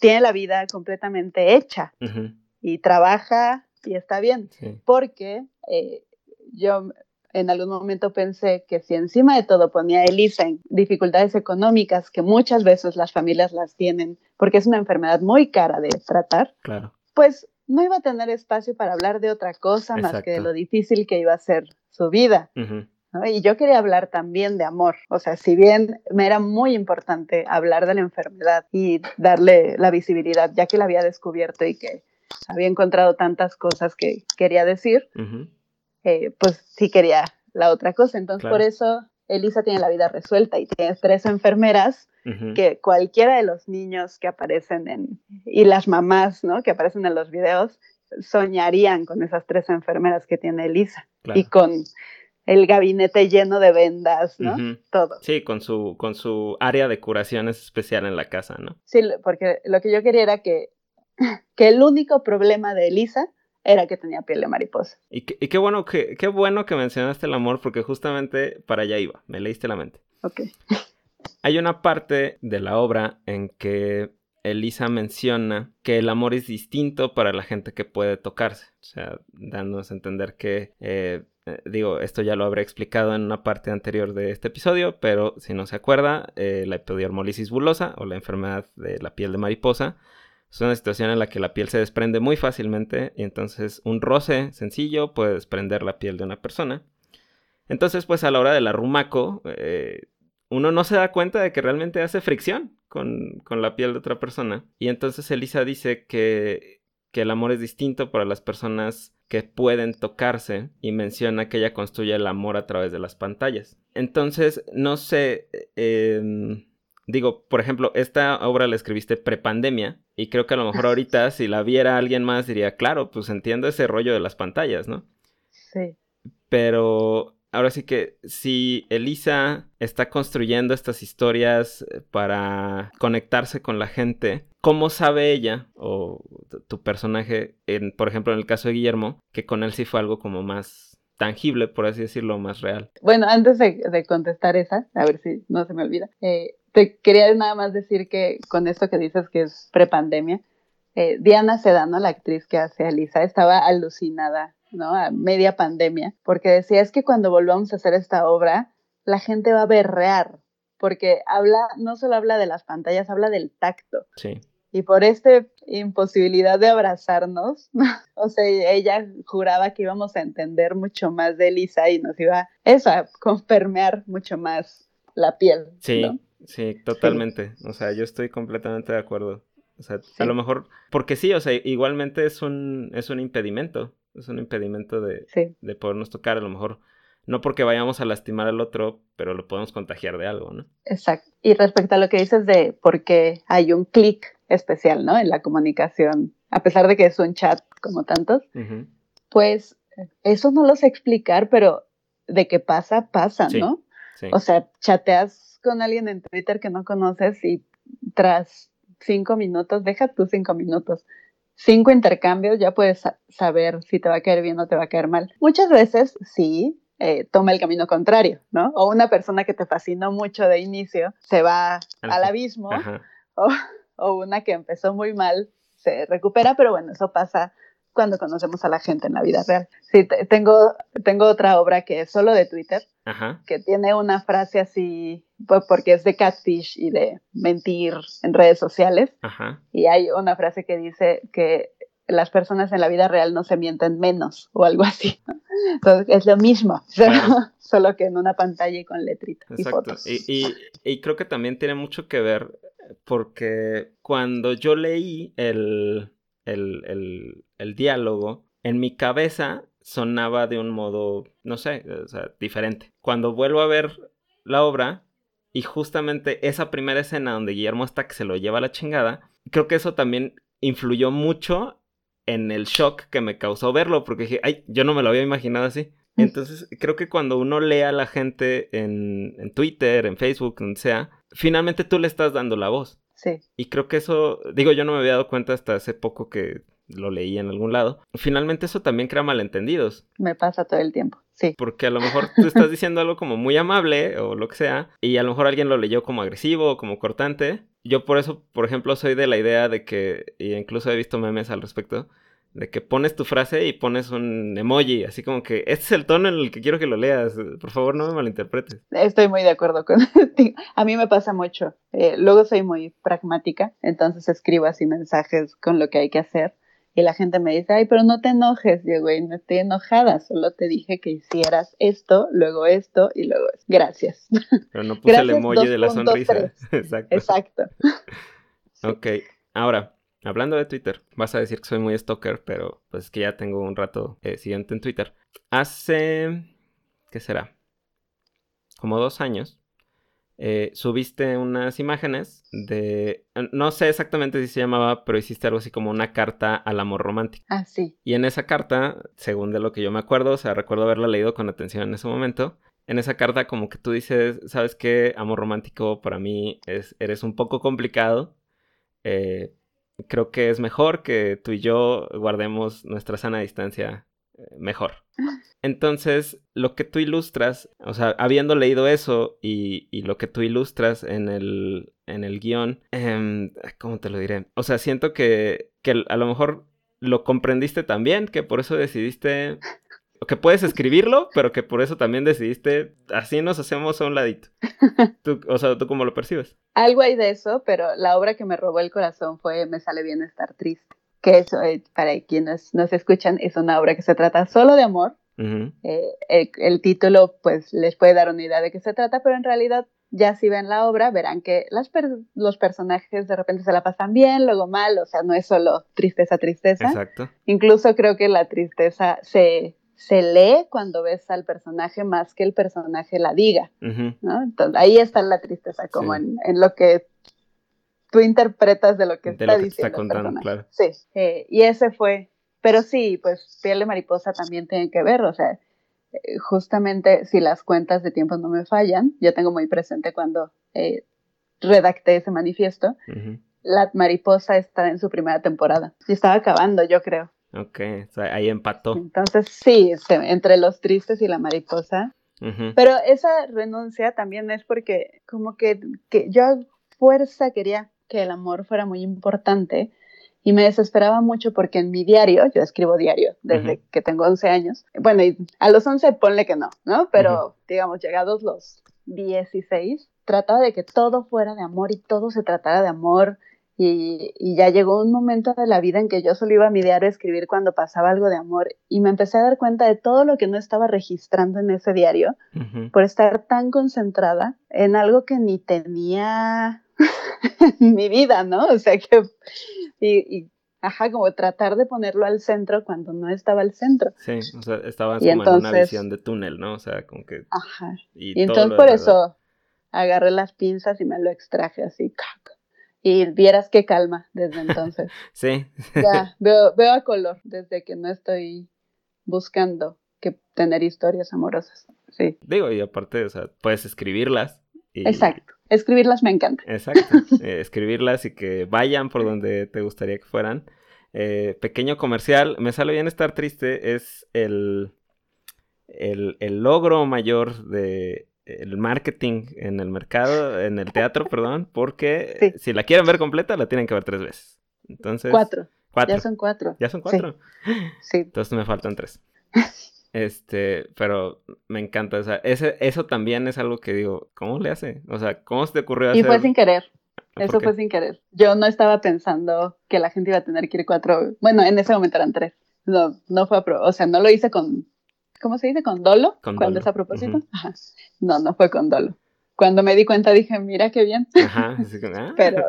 tiene la vida completamente hecha y trabaja y está bien, porque eh, yo en algún momento pensé que si encima de todo ponía a Elisa en dificultades económicas, que muchas veces las familias las tienen, porque es una enfermedad muy cara de tratar, claro. pues no iba a tener espacio para hablar de otra cosa más que de lo difícil que iba a ser su vida. Y yo quería hablar también de amor. O sea, si bien me era muy importante hablar de la enfermedad y darle la visibilidad, ya que la había descubierto y que había encontrado tantas cosas que quería decir, eh, pues sí quería la otra cosa. Entonces, por eso Elisa tiene la vida resuelta y tiene tres enfermeras que cualquiera de los niños que aparecen en, y las mamás, ¿no? Que aparecen en los videos, soñarían con esas tres enfermeras que tiene Elisa y con el gabinete lleno de vendas, ¿no? Todo. Sí, con su, con su área de curaciones especial en la casa, ¿no? Sí, porque lo que yo quería era que, que el único problema de Elisa era que tenía piel de mariposa. Y, qué, bueno que, qué bueno que mencionaste el amor, porque justamente para allá iba, me leíste la mente. Ok. Hay una parte de la obra en que Elisa menciona que el amor es distinto para la gente que puede tocarse. O sea, dándonos a entender que, eh, eh, digo, esto ya lo habré explicado en una parte anterior de este episodio, pero si no se acuerda, eh, la epidermolisis bulosa o la enfermedad de la piel de mariposa es una situación en la que la piel se desprende muy fácilmente y entonces un roce sencillo puede desprender la piel de una persona. Entonces, pues a la hora del arrumaco, uno no se da cuenta de que realmente hace fricción con, la piel de otra persona. Y entonces Elisa dice que, que el amor es distinto para las personas que pueden tocarse y menciona que ella construye el amor a través de las pantallas. Entonces, no sé, em, digo, por ejemplo, esta obra la escribiste prepandemia y creo que a lo mejor ahorita si la viera alguien más diría, claro, pues entiendo ese rollo de las pantallas, ¿no? Sí. Pero ahora sí que si Elisa está construyendo estas historias eh, para conectarse con la gente, ¿cómo sabe ella o tu personaje, en, por ejemplo en el caso de Guillermo, que con él sí fue algo como más tangible, por así decirlo, más real? Bueno, antes de, contestar esa, a ver si no se me olvida, eh, te quería nada más decir que con esto que dices que es prepandemia, eh, Diana Sedano, la actriz que hace a Elisa, estaba alucinada ¿no? A media pandemia, porque decía, es que cuando volvamos a hacer esta obra, la gente va a berrear, porque habla, no solo habla de las pantallas, habla del tacto. Sí. Y por esta imposibilidad de abrazarnos, o sea, ella juraba que íbamos a entender mucho más de Elisa y nos iba, eso, a permear mucho más la piel. Sí, sí, totalmente. O sea, yo estoy completamente de acuerdo. O sea, a lo mejor, porque sí, o sea, igualmente es un, es un impedimento es un impedimento de, de podernos tocar, a lo mejor no porque vayamos a lastimar al otro, pero lo podemos contagiar de algo, ¿no? Exacto. Y respecto a lo que dices de por qué hay un clic especial, ¿no? En la comunicación, a pesar de que es un chat como tantos, pues eso no lo sé explicar, pero de qué pasa, pasa, ¿no? O sea, chateas con alguien en Twitter que no conoces y tras cinco minutos, deja tus cinco minutos, cinco intercambios ya puedes saber si te va a caer bien o te va a caer mal. Muchas veces sí, eh, toma el camino contrario, ¿no? O una persona que te fascinó mucho de inicio se va al abismo, o, o, una que empezó muy mal se recupera, pero bueno, eso pasa cuando conocemos a la gente en la vida real. Sí, tengo, tengo otra obra que es solo de Twitter, que tiene una frase así, pues porque es de catfish y de mentir en redes sociales. Y hay una frase que dice que las personas en la vida real no se mienten menos o algo así. Entonces es lo mismo, solo que en una pantalla y con letritas y fotos. Y, y, creo que también tiene mucho que ver porque cuando yo leí el, el, el, diálogo, en mi cabeza sonaba de un modo, no sé, o sea, diferente. Cuando vuelvo a ver la obra y justamente esa primera escena donde Guillermo está que se lo lleva a la chingada, creo que eso también influyó mucho en el shock que me causó verlo, porque dije, ay, yo no me lo había imaginado así. Entonces, creo que cuando uno lee a la gente en, en Twitter, en Facebook, donde sea, finalmente tú le estás dando la voz. Sí. Y creo que eso, digo, yo no me había dado cuenta hasta hace poco que lo leí en algún lado. Finalmente eso también crea malentendidos. Me pasa todo el tiempo, sí. Porque a lo mejor tú estás diciendo algo como muy amable o lo que sea, y a lo mejor alguien lo leyó como agresivo o como cortante. Yo por eso, por ejemplo, soy de la idea de que, y incluso he visto memes al respecto, de que pones tu frase y pones un emoji, así como que este es el tono en el que quiero que lo leas, por favor no me malinterpretes. Estoy muy de acuerdo con A mí me pasa mucho, eh, luego soy muy pragmática, entonces escribo así mensajes con lo que hay que hacer y la gente me dice, ay, pero no te enojes, yo, güey, no estoy enojada, solo te dije que hicieras esto, luego esto y luego esto. Gracias. Pero no puse el emoji de la sonrisa. Exacto. Exacto. ok, ahora, Hablando de Twitter, vas a decir que soy muy stalker, pero pues es que ya tengo un rato eh, siguiente en Twitter. Hace... ¿Qué será? como dos años, eh, subiste unas imágenes de, no sé exactamente si se llamaba, pero hiciste algo así como una carta al amor romántico. Ah, sí. Y en esa carta, según de lo que yo me acuerdo, o sea, recuerdo haberla leído con atención en ese momento, en esa carta como que tú dices, ¿sabes qué? Amor romántico para mí es, eres un poco complicado. Eh, creo que es mejor que tú y yo guardemos nuestra sana distancia eh, mejor. Entonces, lo que tú ilustras, o sea, habiendo leído eso y, y lo que tú ilustras en el, en el guion, eh, ¿cómo te lo diré? O sea, siento que, que a lo mejor lo comprendiste también, que por eso decidiste que puedes escribirlo, pero que por eso también decidiste, así nos hacemos a un ladito. o sea, ¿tú cómo lo percibes? Algo hay de eso, pero la obra que me robó el corazón fue Me sale bien estar triste, que eso, eh, para quienes nos escuchan, es una obra que se trata solo de amor. Eh, el, título, pues, les puede dar una idea de qué se trata, pero en realidad ya si ven la obra verán que las los personajes de repente se la pasan bien, luego mal, o sea, no es solo tristeza, tristeza. Exacto. Incluso creo que la tristeza se se lee cuando ves al personaje más que el personaje la diga, ¿no? Entonces, ahí está la tristeza, como en, lo que tú interpretas de lo que está diciendo. Está contando, claro. Sí, eh, y ese fue, pero sí, pues piel de mariposa también tiene que ver, o sea, eh, justamente si las cuentas de tiempo no me fallan, yo tengo muy presente cuando eh, redacté ese manifiesto, la mariposa está en su primera temporada y estaba acabando, yo creo. Ok, ahí empató. Entonces, sí, este, entre los tristes y la mariposa. Pero esa renuncia también es porque como que, que yo a fuerza quería que el amor fuera muy importante y me desesperaba mucho porque en mi diario, yo escribo diario desde que tengo 11 años, bueno, y a los 11 ponle que no, ¿no? Pero digamos, llegados los 16, trataba de que todo fuera de amor y todo se tratara de amor y, ya llegó un momento de la vida en que yo solo iba a mi diario a escribir cuando pasaba algo de amor y me empecé a dar cuenta de todo lo que no estaba registrando en ese diario por estar tan concentrada en algo que ni tenía en mi vida, ¿no? O sea que, y, ajá, como tratar de ponerlo al centro cuando no estaba al centro. Sí, o sea, estabas como en una visión de túnel, ¿no? O sea, como que... Ajá. Y, entonces por eso agarré las pinzas y me lo extraje así, y vieras qué calma desde entonces. sí. Ya, veo, veo a color desde que no estoy buscando que tener historias amorosas. Sí. Digo, y aparte, o sea, puedes escribirlas. Exacto. Escribirlas me encanta. Exacto. Eh, escribirlas y que vayan por donde te gustaría que fueran. Eh, pequeño comercial. Me sale bien estar triste. Es el, el, el logro mayor de el marketing en el mercado, en el teatro, perdón, porque si la quieren ver completa, la tienen que ver tres veces. Entonces. Cuatro. Ya son cuatro. Ya son cuatro. Sí. Entonces me faltan tres. Este, pero me encanta. O sea, ese, eso también es algo que digo, ¿cómo le hace? O sea, ¿cómo se te ocurrió hacer? Y fue sin querer. Eso fue sin querer. Yo no estaba pensando que la gente iba a tener que ir cuatro. Bueno, en ese momento eran tres. No, no fue a pro... O sea, no lo hice con ¿cómo se dice? ¿Con dolo? cuando es a propósito. Ajá. No, no fue con dolo. Cuando me di cuenta dije, mira qué bien. Ajá, ah, pero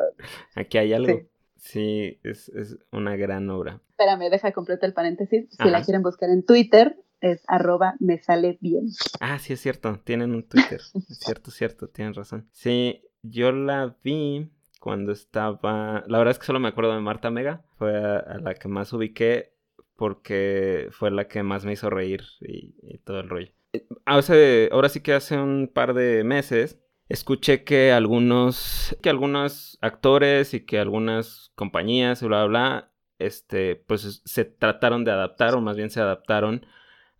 aquí hay algo. Sí, es, una gran obra. Espérame, deja completo el paréntesis. Si la quieren buscar en Twitter, es arroba me sale bien. Ah, sí, es cierto, tienen un Twitter. es cierto, cierto, tienen razón. Sí, yo la vi cuando estaba... La verdad es que solo me acuerdo de Marta Mega, fue a la que más ubiqué porque fue la que más me hizo reír y, todo el rollo. Eh, hace, ahora sí que hace un par de meses escuché que algunos, que algunos actores y que algunas compañías, bla, bla, bla, este, pues se trataron de adaptar o más bien se adaptaron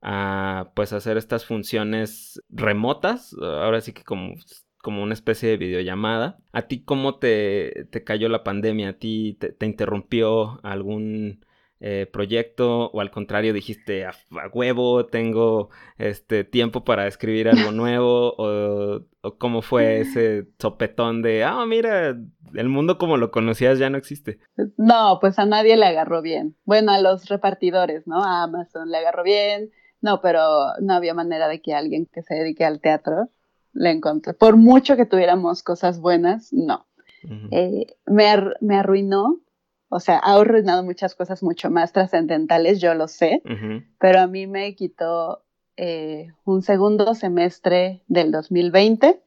a pues hacer estas funciones remotas, ahora sí que como, como una especie de videollamada. ¿A ti cómo te, te cayó la pandemia? ¿A ti te interrumpió algún eh, proyecto o al contrario dijiste a, huevo tengo este tiempo para escribir algo nuevo o, cómo fue ese sopetón de ah mira el mundo como lo conocías ya no existe no pues a nadie le agarró bien. Bueno a los repartidores no a Amazon le agarró bien. No pero no había manera de que alguien que se dedique al teatro le encontré por mucho que tuviéramos cosas buenas no. Eh, me, me arruinó o sea, ha arruinado muchas cosas mucho más trascendentales, yo lo sé, pero a mí me quitó eh, un segundo semestre del 2020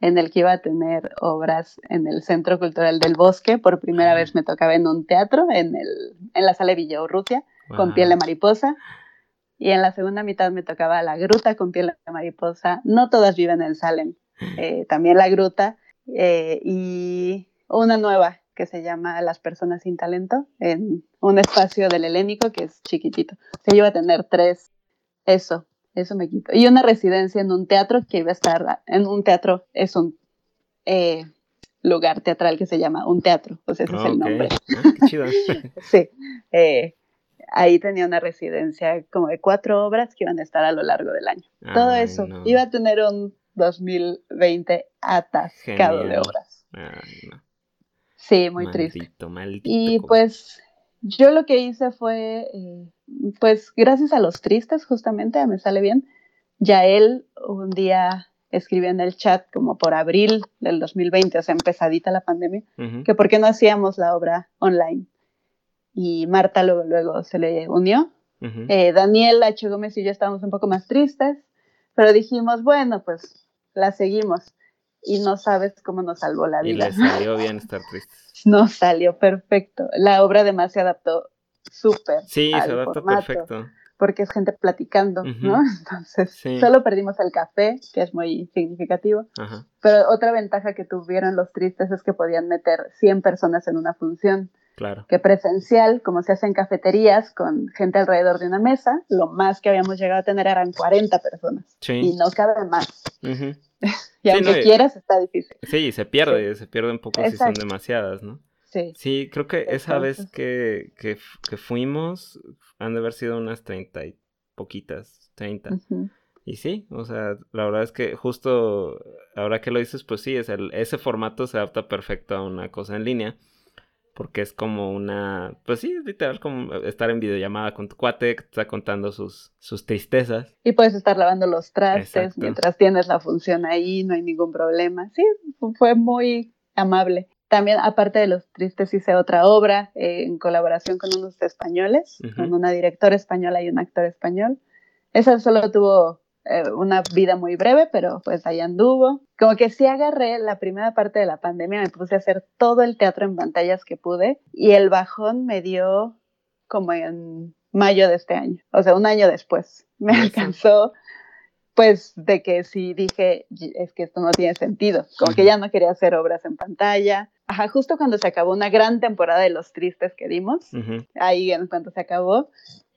en el que iba a tener obras en el Centro Cultural del Bosque. Por primera vez me tocaba en un teatro, en, el, en la sala de Rusia, con piel de mariposa. Y en la segunda mitad me tocaba La Gruta con piel de mariposa. No todas viven en Salem, eh, también La Gruta. Eh, y una nueva que se llama Las Personas sin Talento, en un espacio del Helénico que es chiquitito. Se iba a tener tres, eso, eso me quito. Y una residencia en un teatro que iba a estar, en un teatro, es un eh, lugar teatral que se llama Un Teatro, o sea, ese es el nombre. Ah, chido. sí. Eh, ahí tenía una residencia como de cuatro obras que iban a estar a lo largo del año. Todo eso. Iba a tener un 2020 atascado de obras. Sí, muy triste. y pues yo lo que hice fue, eh, pues gracias a los tristes, justamente, me sale bien, ya él un día escribió en el chat como por abril del 2020, o sea, empezadita la pandemia, que por qué no hacíamos la obra online. Y Marta luego, luego se le unió. Eh, Daniel H. Gómez y yo estábamos un poco más tristes, pero dijimos, bueno, pues la seguimos y no sabes cómo nos salvó la vida. Y le salió bien estar triste. No salió perfecto. La obra además se adaptó súper. Sí, se adaptó perfecto. Porque es gente platicando, ¿no? Entonces, solo perdimos el café, que es muy significativo. Pero otra ventaja que tuvieron los tristes es que podían meter 100 personas en una función. Claro. Que presencial, como se hace en cafeterías con gente alrededor de una mesa, lo más que habíamos llegado a tener eran 40 personas. Sí. Y no cabe más. y aunque quieras, está difícil. Sí, se pierde, se pierde un poco si son demasiadas, ¿no? Sí. Sí, creo que esa vez que, que, fuimos han de haber sido unas treinta y poquitas, treinta. Y sí, o sea, la verdad es que justo ahora que lo dices, pues sí, es el, ese formato se adapta perfecto a una cosa en línea porque es como una, pues sí, es literal como estar en videollamada con tu cuate que te está contando sus, sus tristezas. Y puedes estar lavando los trastes mientras tienes la función ahí, no hay ningún problema. Sí, fue muy amable. También, aparte de los tristes, hice otra obra eh, en colaboración con unos españoles, con una directora española y un actor español. Esa solo tuvo eh, una vida muy breve, pero pues ahí anduvo. Como que sí agarré la primera parte de la pandemia, me puse a hacer todo el teatro en pantallas que pude y el bajón me dio como en mayo de este año, o sea, un año después. Me alcanzó pues de que sí dije, es que esto no tiene sentido, como que ya no quería hacer obras en pantalla. Ajá, justo cuando se acabó una gran temporada de Los Tristes que dimos, ahí en cuanto se acabó,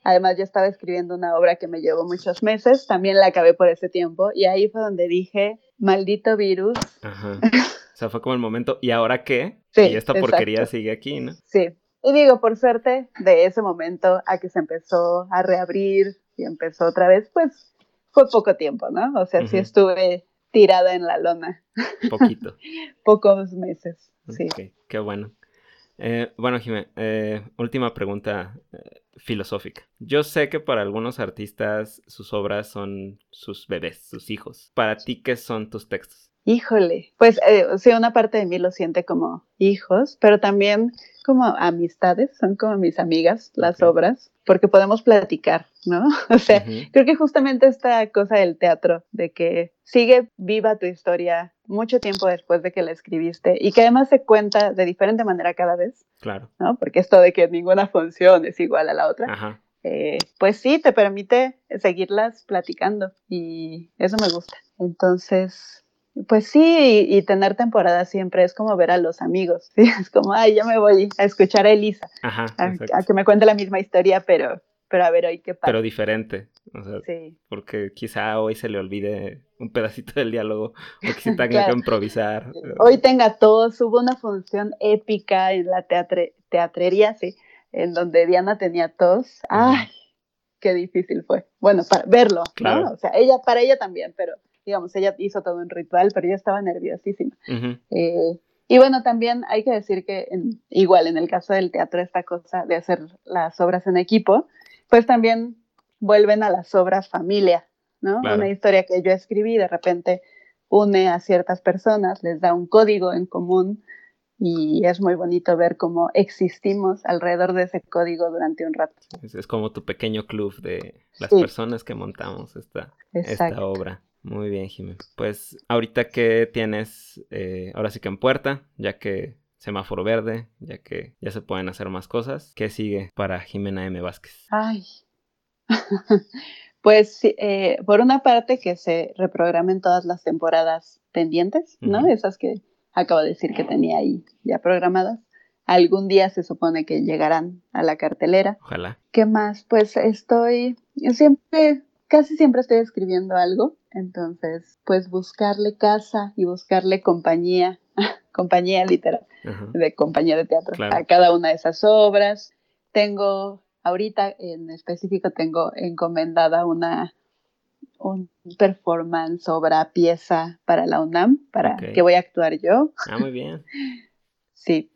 Además, yo estaba escribiendo una obra que me llevó muchos meses, también la acabé por ese tiempo, y ahí fue donde dije, maldito virus. Ajá. O sea, fue como el momento, ¿y ahora qué? Sí, y esta porquería sigue aquí, ¿no? Sí. Y digo, por suerte, de ese momento a que se empezó a reabrir y empezó otra vez, pues fue poco tiempo, ¿no? O sea, sí estuve tirada en la lona. Poquito. Pocos meses, sí. qué bueno. Eh, bueno, Jimé, eh, última pregunta eh, filosófica. Yo sé que para algunos artistas sus obras son sus bebés, sus hijos. Para ti, ¿qué son tus textos? Híjole, pues sí, una parte de mí lo siente como hijos, pero también como amistades, son como mis amigas las obras, porque podemos platicar, ¿no? O sea, creo que justamente esta cosa del teatro, de que sigue viva tu historia mucho tiempo después de que la escribiste y que además se cuenta de diferente manera cada vez. Claro. ¿no? Porque esto de que ninguna función es igual a la otra. Ajá. Eh, pues sí, te permite seguirlas platicando y eso me gusta. Entonces, pues sí, y, tener temporada siempre es como ver a los amigos, ¿sí? Es como, ay, ya me voy a escuchar a Elisa, a, que me cuente la misma historia, pero, pero a ver hoy qué pasa. Pero diferente, o sea, sí. porque quizá hoy se le olvide un pedacito del diálogo, o quizá tenga que improvisar. Hoy tenga todo, hubo una función épica en la teatre, teatrería, sí, en donde Diana tenía tos, ay, qué difícil fue. Bueno, para verlo, ¿no? O sea, ella, para ella también, pero digamos, ella hizo todo un ritual, pero yo estaba nerviosísima. Eh, y bueno, también hay que decir que igual en el caso del teatro, esta cosa de hacer las obras en equipo, pues también vuelven a las obras familia, ¿no? Una historia que yo escribí de repente une a ciertas personas, les da un código en común y es muy bonito ver cómo existimos alrededor de ese código durante un rato. Es, como tu pequeño club de las personas que montamos esta, esta obra. Muy bien, Jiménez. Pues ahorita que tienes, eh, ahora sí que en puerta, ya que semáforo verde, ya que ya se pueden hacer más cosas, ¿qué sigue para Jimena M. Vázquez? Ay. pues eh, por una parte que se reprogramen todas las temporadas pendientes, ¿no? Esas que acabo de decir que tenía ahí ya programadas. Algún día se supone que llegarán a la cartelera. Ojalá. ¿Qué más? Pues estoy, siempre, casi siempre estoy escribiendo algo, entonces, pues buscarle casa y buscarle compañía, compañía literal, de compañía de teatro a cada una de esas obras. Tengo, ahorita en específico, tengo encomendada una un performance, obra, pieza para la UNAM, para que voy a actuar yo. Ah, muy bien. sí,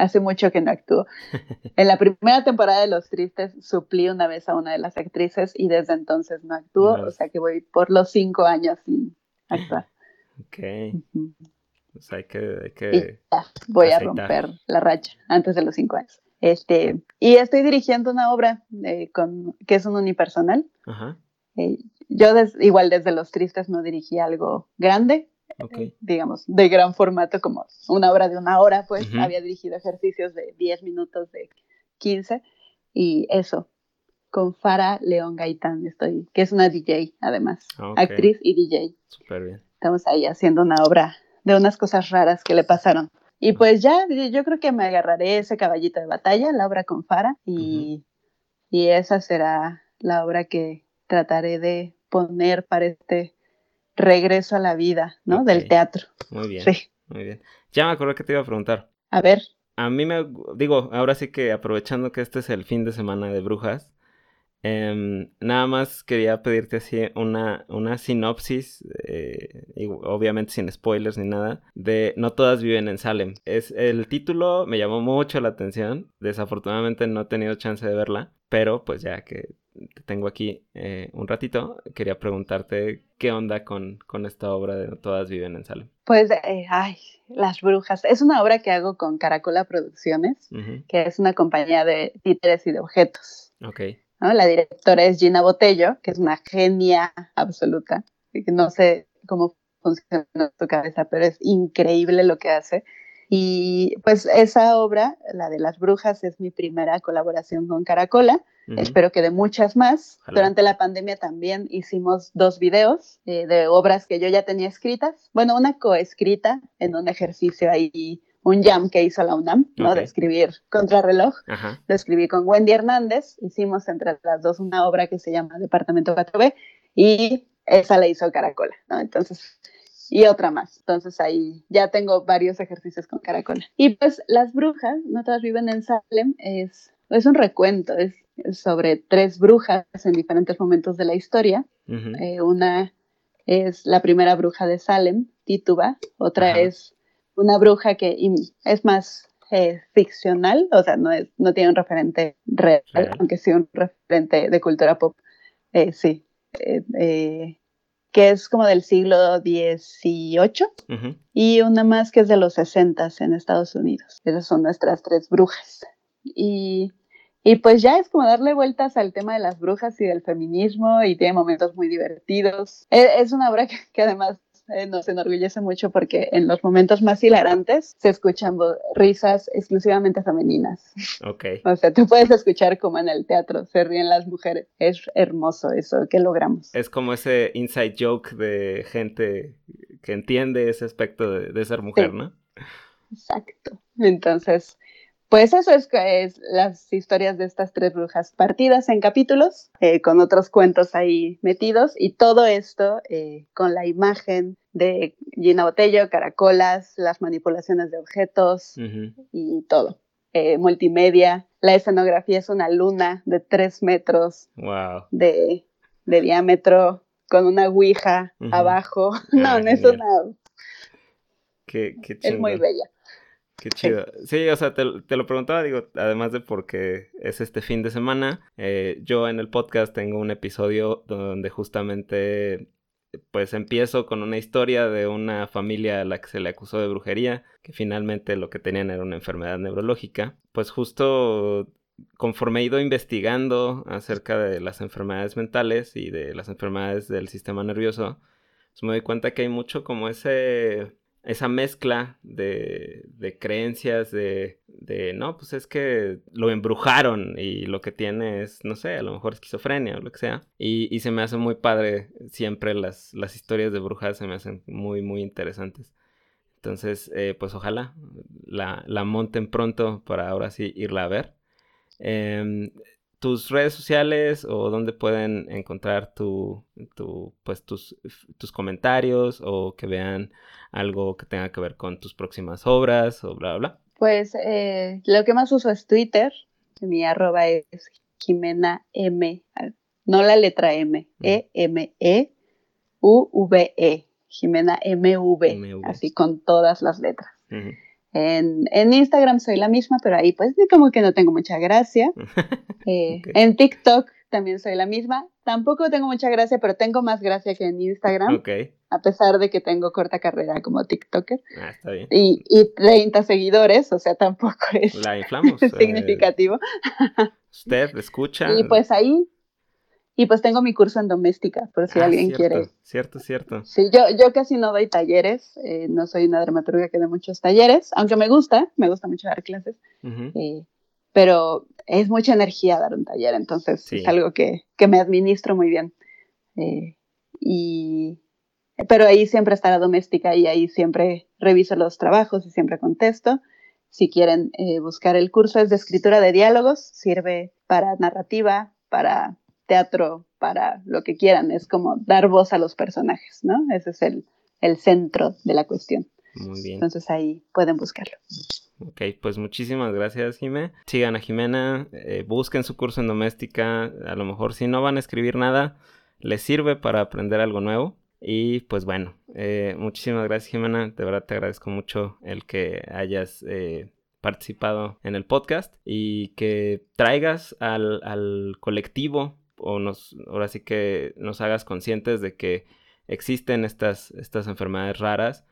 hace mucho que no actúo. En la primera temporada de Los Tristes suplí una vez a una de las actrices y desde entonces no actúo, o sea que voy por los cinco años sin actuar. Ok. Pues hay que... voy a romper la racha antes de los cinco años. Este, y estoy dirigiendo una obra eh, con, que es un unipersonal. Ajá. Eh, yo igual desde Los Tristes no dirigí algo grande, digamos, de gran formato, como una obra de una hora, pues había dirigido ejercicios de 10 minutos, de 15, y eso, con Fara León Gaitán estoy, que es una DJ además, actriz y DJ. Súper bien. Estamos ahí haciendo una obra de unas cosas raras que le pasaron. Y pues ya, yo creo que me agarraré ese caballito de batalla, la obra con Fara, y, y esa será la obra que trataré de poner para este regreso a la vida, ¿no? Del teatro. Muy bien. Sí. Muy bien. Ya me acuerdo que te iba a preguntar. A ver. A mí me, digo, ahora sí que aprovechando que este es el fin de semana de brujas, em, nada más quería pedirte así una, una sinopsis, eh, obviamente sin spoilers ni nada, de No todas viven en Salem. Es, el título me llamó mucho la atención, desafortunadamente no he tenido chance de verla, pero pues ya que te tengo aquí eh, un ratito, quería preguntarte qué onda con, con, esta obra de Todas viven en Salem. Pues, eh, ay, Las Brujas. Es una obra que hago con Caracola Producciones, que es una compañía de títeres y de objetos. Ok. La directora es Gina Botello, que es una genia absoluta. Que no sé cómo funciona tu cabeza, pero es increíble lo que hace. Y pues esa obra, la de las brujas, es mi primera colaboración con Caracola. Espero que de muchas más. Durante la pandemia también hicimos dos videos eh, de obras que yo ya tenía escritas. Bueno, una coescrita en un ejercicio ahí, un jam que hizo la UNAM, ¿no? De escribir contrarreloj. Lo escribí con Wendy Hernández. Hicimos entre las dos una obra que se llama Departamento 4B y esa la hizo Caracola, ¿no? Entonces, y otra más. Entonces ahí ya tengo varios ejercicios con Caracola. Y pues Las Brujas, no todas viven en Salem, es, es un recuento, es, sobre tres brujas en diferentes momentos de la historia. Eh, una es la primera bruja de Salem, Tituba, otra es una bruja que es más eh, ficcional, o sea, no, es, no tiene un referente real, aunque sí un referente de cultura pop. Eh, sí que es como del siglo XVIII, y una más que es de los 60 en Estados Unidos. Esas son nuestras tres brujas. Y, y, pues ya es como darle vueltas al tema de las brujas y del feminismo, y tiene momentos muy divertidos. E, es, una obra que además eh, nos enorgullece mucho porque en los momentos más hilarantes se escuchan risas exclusivamente femeninas. Ok. O sea, tú puedes escuchar como en el teatro se ríen las mujeres. Es hermoso eso que logramos. Es como ese inside joke de gente que entiende ese aspecto de, ser mujer, ¿no? Exacto. Entonces, pues eso es, es, las historias de estas tres brujas partidas en capítulos, eh, con otros cuentos ahí metidos, y todo esto eh, con la imagen de Gina Botello, caracolas, las manipulaciones de objetos y todo. Eh, multimedia, la escenografía es una luna de tres metros de, diámetro, con una ouija abajo. no, no es una... Qué, qué es muy bella. Qué chido. Sí, o sea, te, lo preguntaba, digo, además de porque es este fin de semana, eh, yo en el podcast tengo un episodio donde justamente pues empiezo con una historia de una familia a la que se le acusó de brujería, que finalmente lo que tenían era una enfermedad neurológica. Pues justo conforme he ido investigando acerca de las enfermedades mentales y de las enfermedades del sistema nervioso, pues me doy cuenta que hay mucho como ese esa mezcla de, de creencias de, de, no, pues es que lo embrujaron y lo que tiene es, no sé, a lo mejor esquizofrenia o lo que sea. Y, y se me hace muy padre siempre las, las historias de brujas, se me hacen muy, muy interesantes. Entonces, eh, pues ojalá la, la, monten pronto para ahora sí irla a ver. Eh, tus redes sociales o dónde pueden encontrar tu, tu, pues tus, tus comentarios o que vean algo que tenga que ver con tus próximas obras o bla, bla, Pues eh, lo que más uso es Twitter. Mi arroba es Jimena M, no la letra M, E-M-E-U-V-E, -E, Jimena M-V, así con todas las letras. En, en, Instagram soy la misma, pero ahí pues como que no tengo mucha gracia. Eh, en TikTok también soy la misma. Tampoco tengo mucha gracia, pero tengo más gracia que en Instagram. A pesar de que tengo corta carrera como TikToker. Ah, está bien. Y, y 30 seguidores, o sea, tampoco es la inflamos, significativo. usted escucha. Y pues ahí y pues tengo mi curso en doméstica, por si ah, alguien cierto, quiere. Cierto, cierto. Sí, yo, yo casi no doy talleres, eh, no soy una dramaturga que dé muchos talleres, aunque me gusta, me gusta mucho dar clases, uh -huh. eh, pero es mucha energía dar un taller, entonces sí. es algo que, que, me administro muy bien. Eh, y, pero ahí siempre está la doméstica y ahí siempre reviso los trabajos y siempre contesto. Si quieren eh, buscar el curso es de escritura de diálogos, sirve para narrativa, para teatro para lo que quieran, es como dar voz a los personajes, ¿no? Ese es el, el centro de la cuestión. Muy bien. Entonces ahí pueden buscarlo. Ok, pues muchísimas gracias, Jimé. Sigan a Jimena, eh, busquen su curso en doméstica. A lo mejor si no van a escribir nada, les sirve para aprender algo nuevo. Y pues bueno, eh, muchísimas gracias, Jimena. De verdad te agradezco mucho el que hayas eh, participado en el podcast y que traigas al, al colectivo o nos, ahora sí que nos hagas conscientes de que existen estas, estas enfermedades raras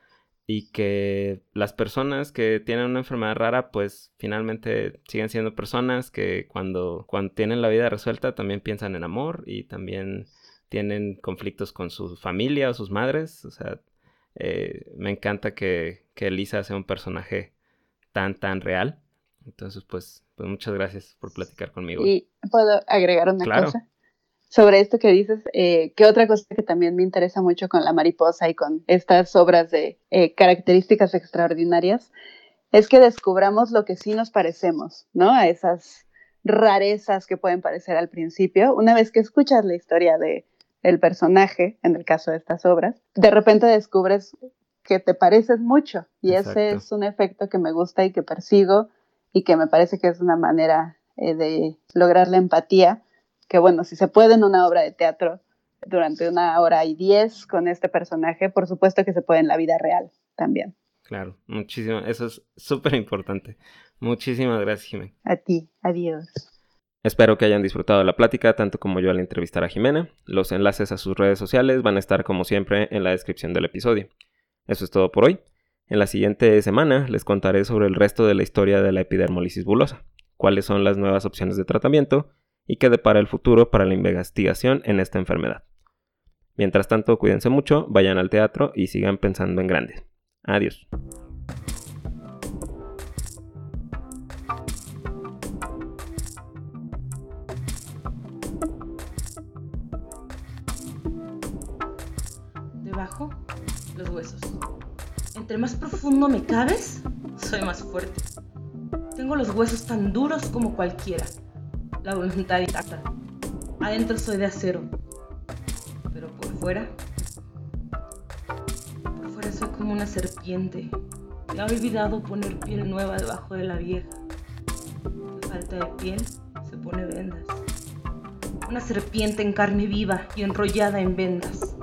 y que las personas que tienen una enfermedad rara pues finalmente siguen siendo personas que cuando, cuando tienen la vida resuelta también piensan en amor y también tienen conflictos con su familia o sus madres. O sea, eh, me encanta que, que Elisa sea un personaje tan, tan real. Entonces, pues, pues muchas gracias por platicar conmigo. Y puedo agregar una claro. cosa sobre esto que dices, eh, que otra cosa que también me interesa mucho con la mariposa y con estas obras de eh, características extraordinarias, es que descubramos lo que sí nos parecemos, ¿no? A esas rarezas que pueden parecer al principio. Una vez que escuchas la historia de el personaje, en el caso de estas obras, de repente descubres que te pareces mucho y Exacto. ese es un efecto que me gusta y que persigo y que me parece que es una manera eh, de lograr la empatía que bueno, si se puede en una obra de teatro durante una hora y diez con este personaje, por supuesto que se puede en la vida real también. Claro, muchísimo, eso es súper importante. Muchísimas gracias, Jimena. A ti, adiós. Espero que hayan disfrutado la plática tanto como yo al entrevistar a Jimena. Los enlaces a sus redes sociales van a estar como siempre en la descripción del episodio. Eso es todo por hoy. En la siguiente semana les contaré sobre el resto de la historia de la epidermolisis bulosa, cuáles son las nuevas opciones de tratamiento y qué depara el futuro para la investigación en esta enfermedad. Mientras tanto, cuídense mucho, vayan al teatro y sigan pensando en grande. Adiós. Debajo, los huesos. Entre más profundo me cabes, soy más fuerte. Tengo los huesos tan duros como cualquiera la voluntad intacta. Adentro soy de acero, pero por fuera, por fuera soy como una serpiente que ha olvidado poner piel nueva debajo de la vieja. De falta de piel, se pone vendas. Una serpiente en carne viva y enrollada en vendas.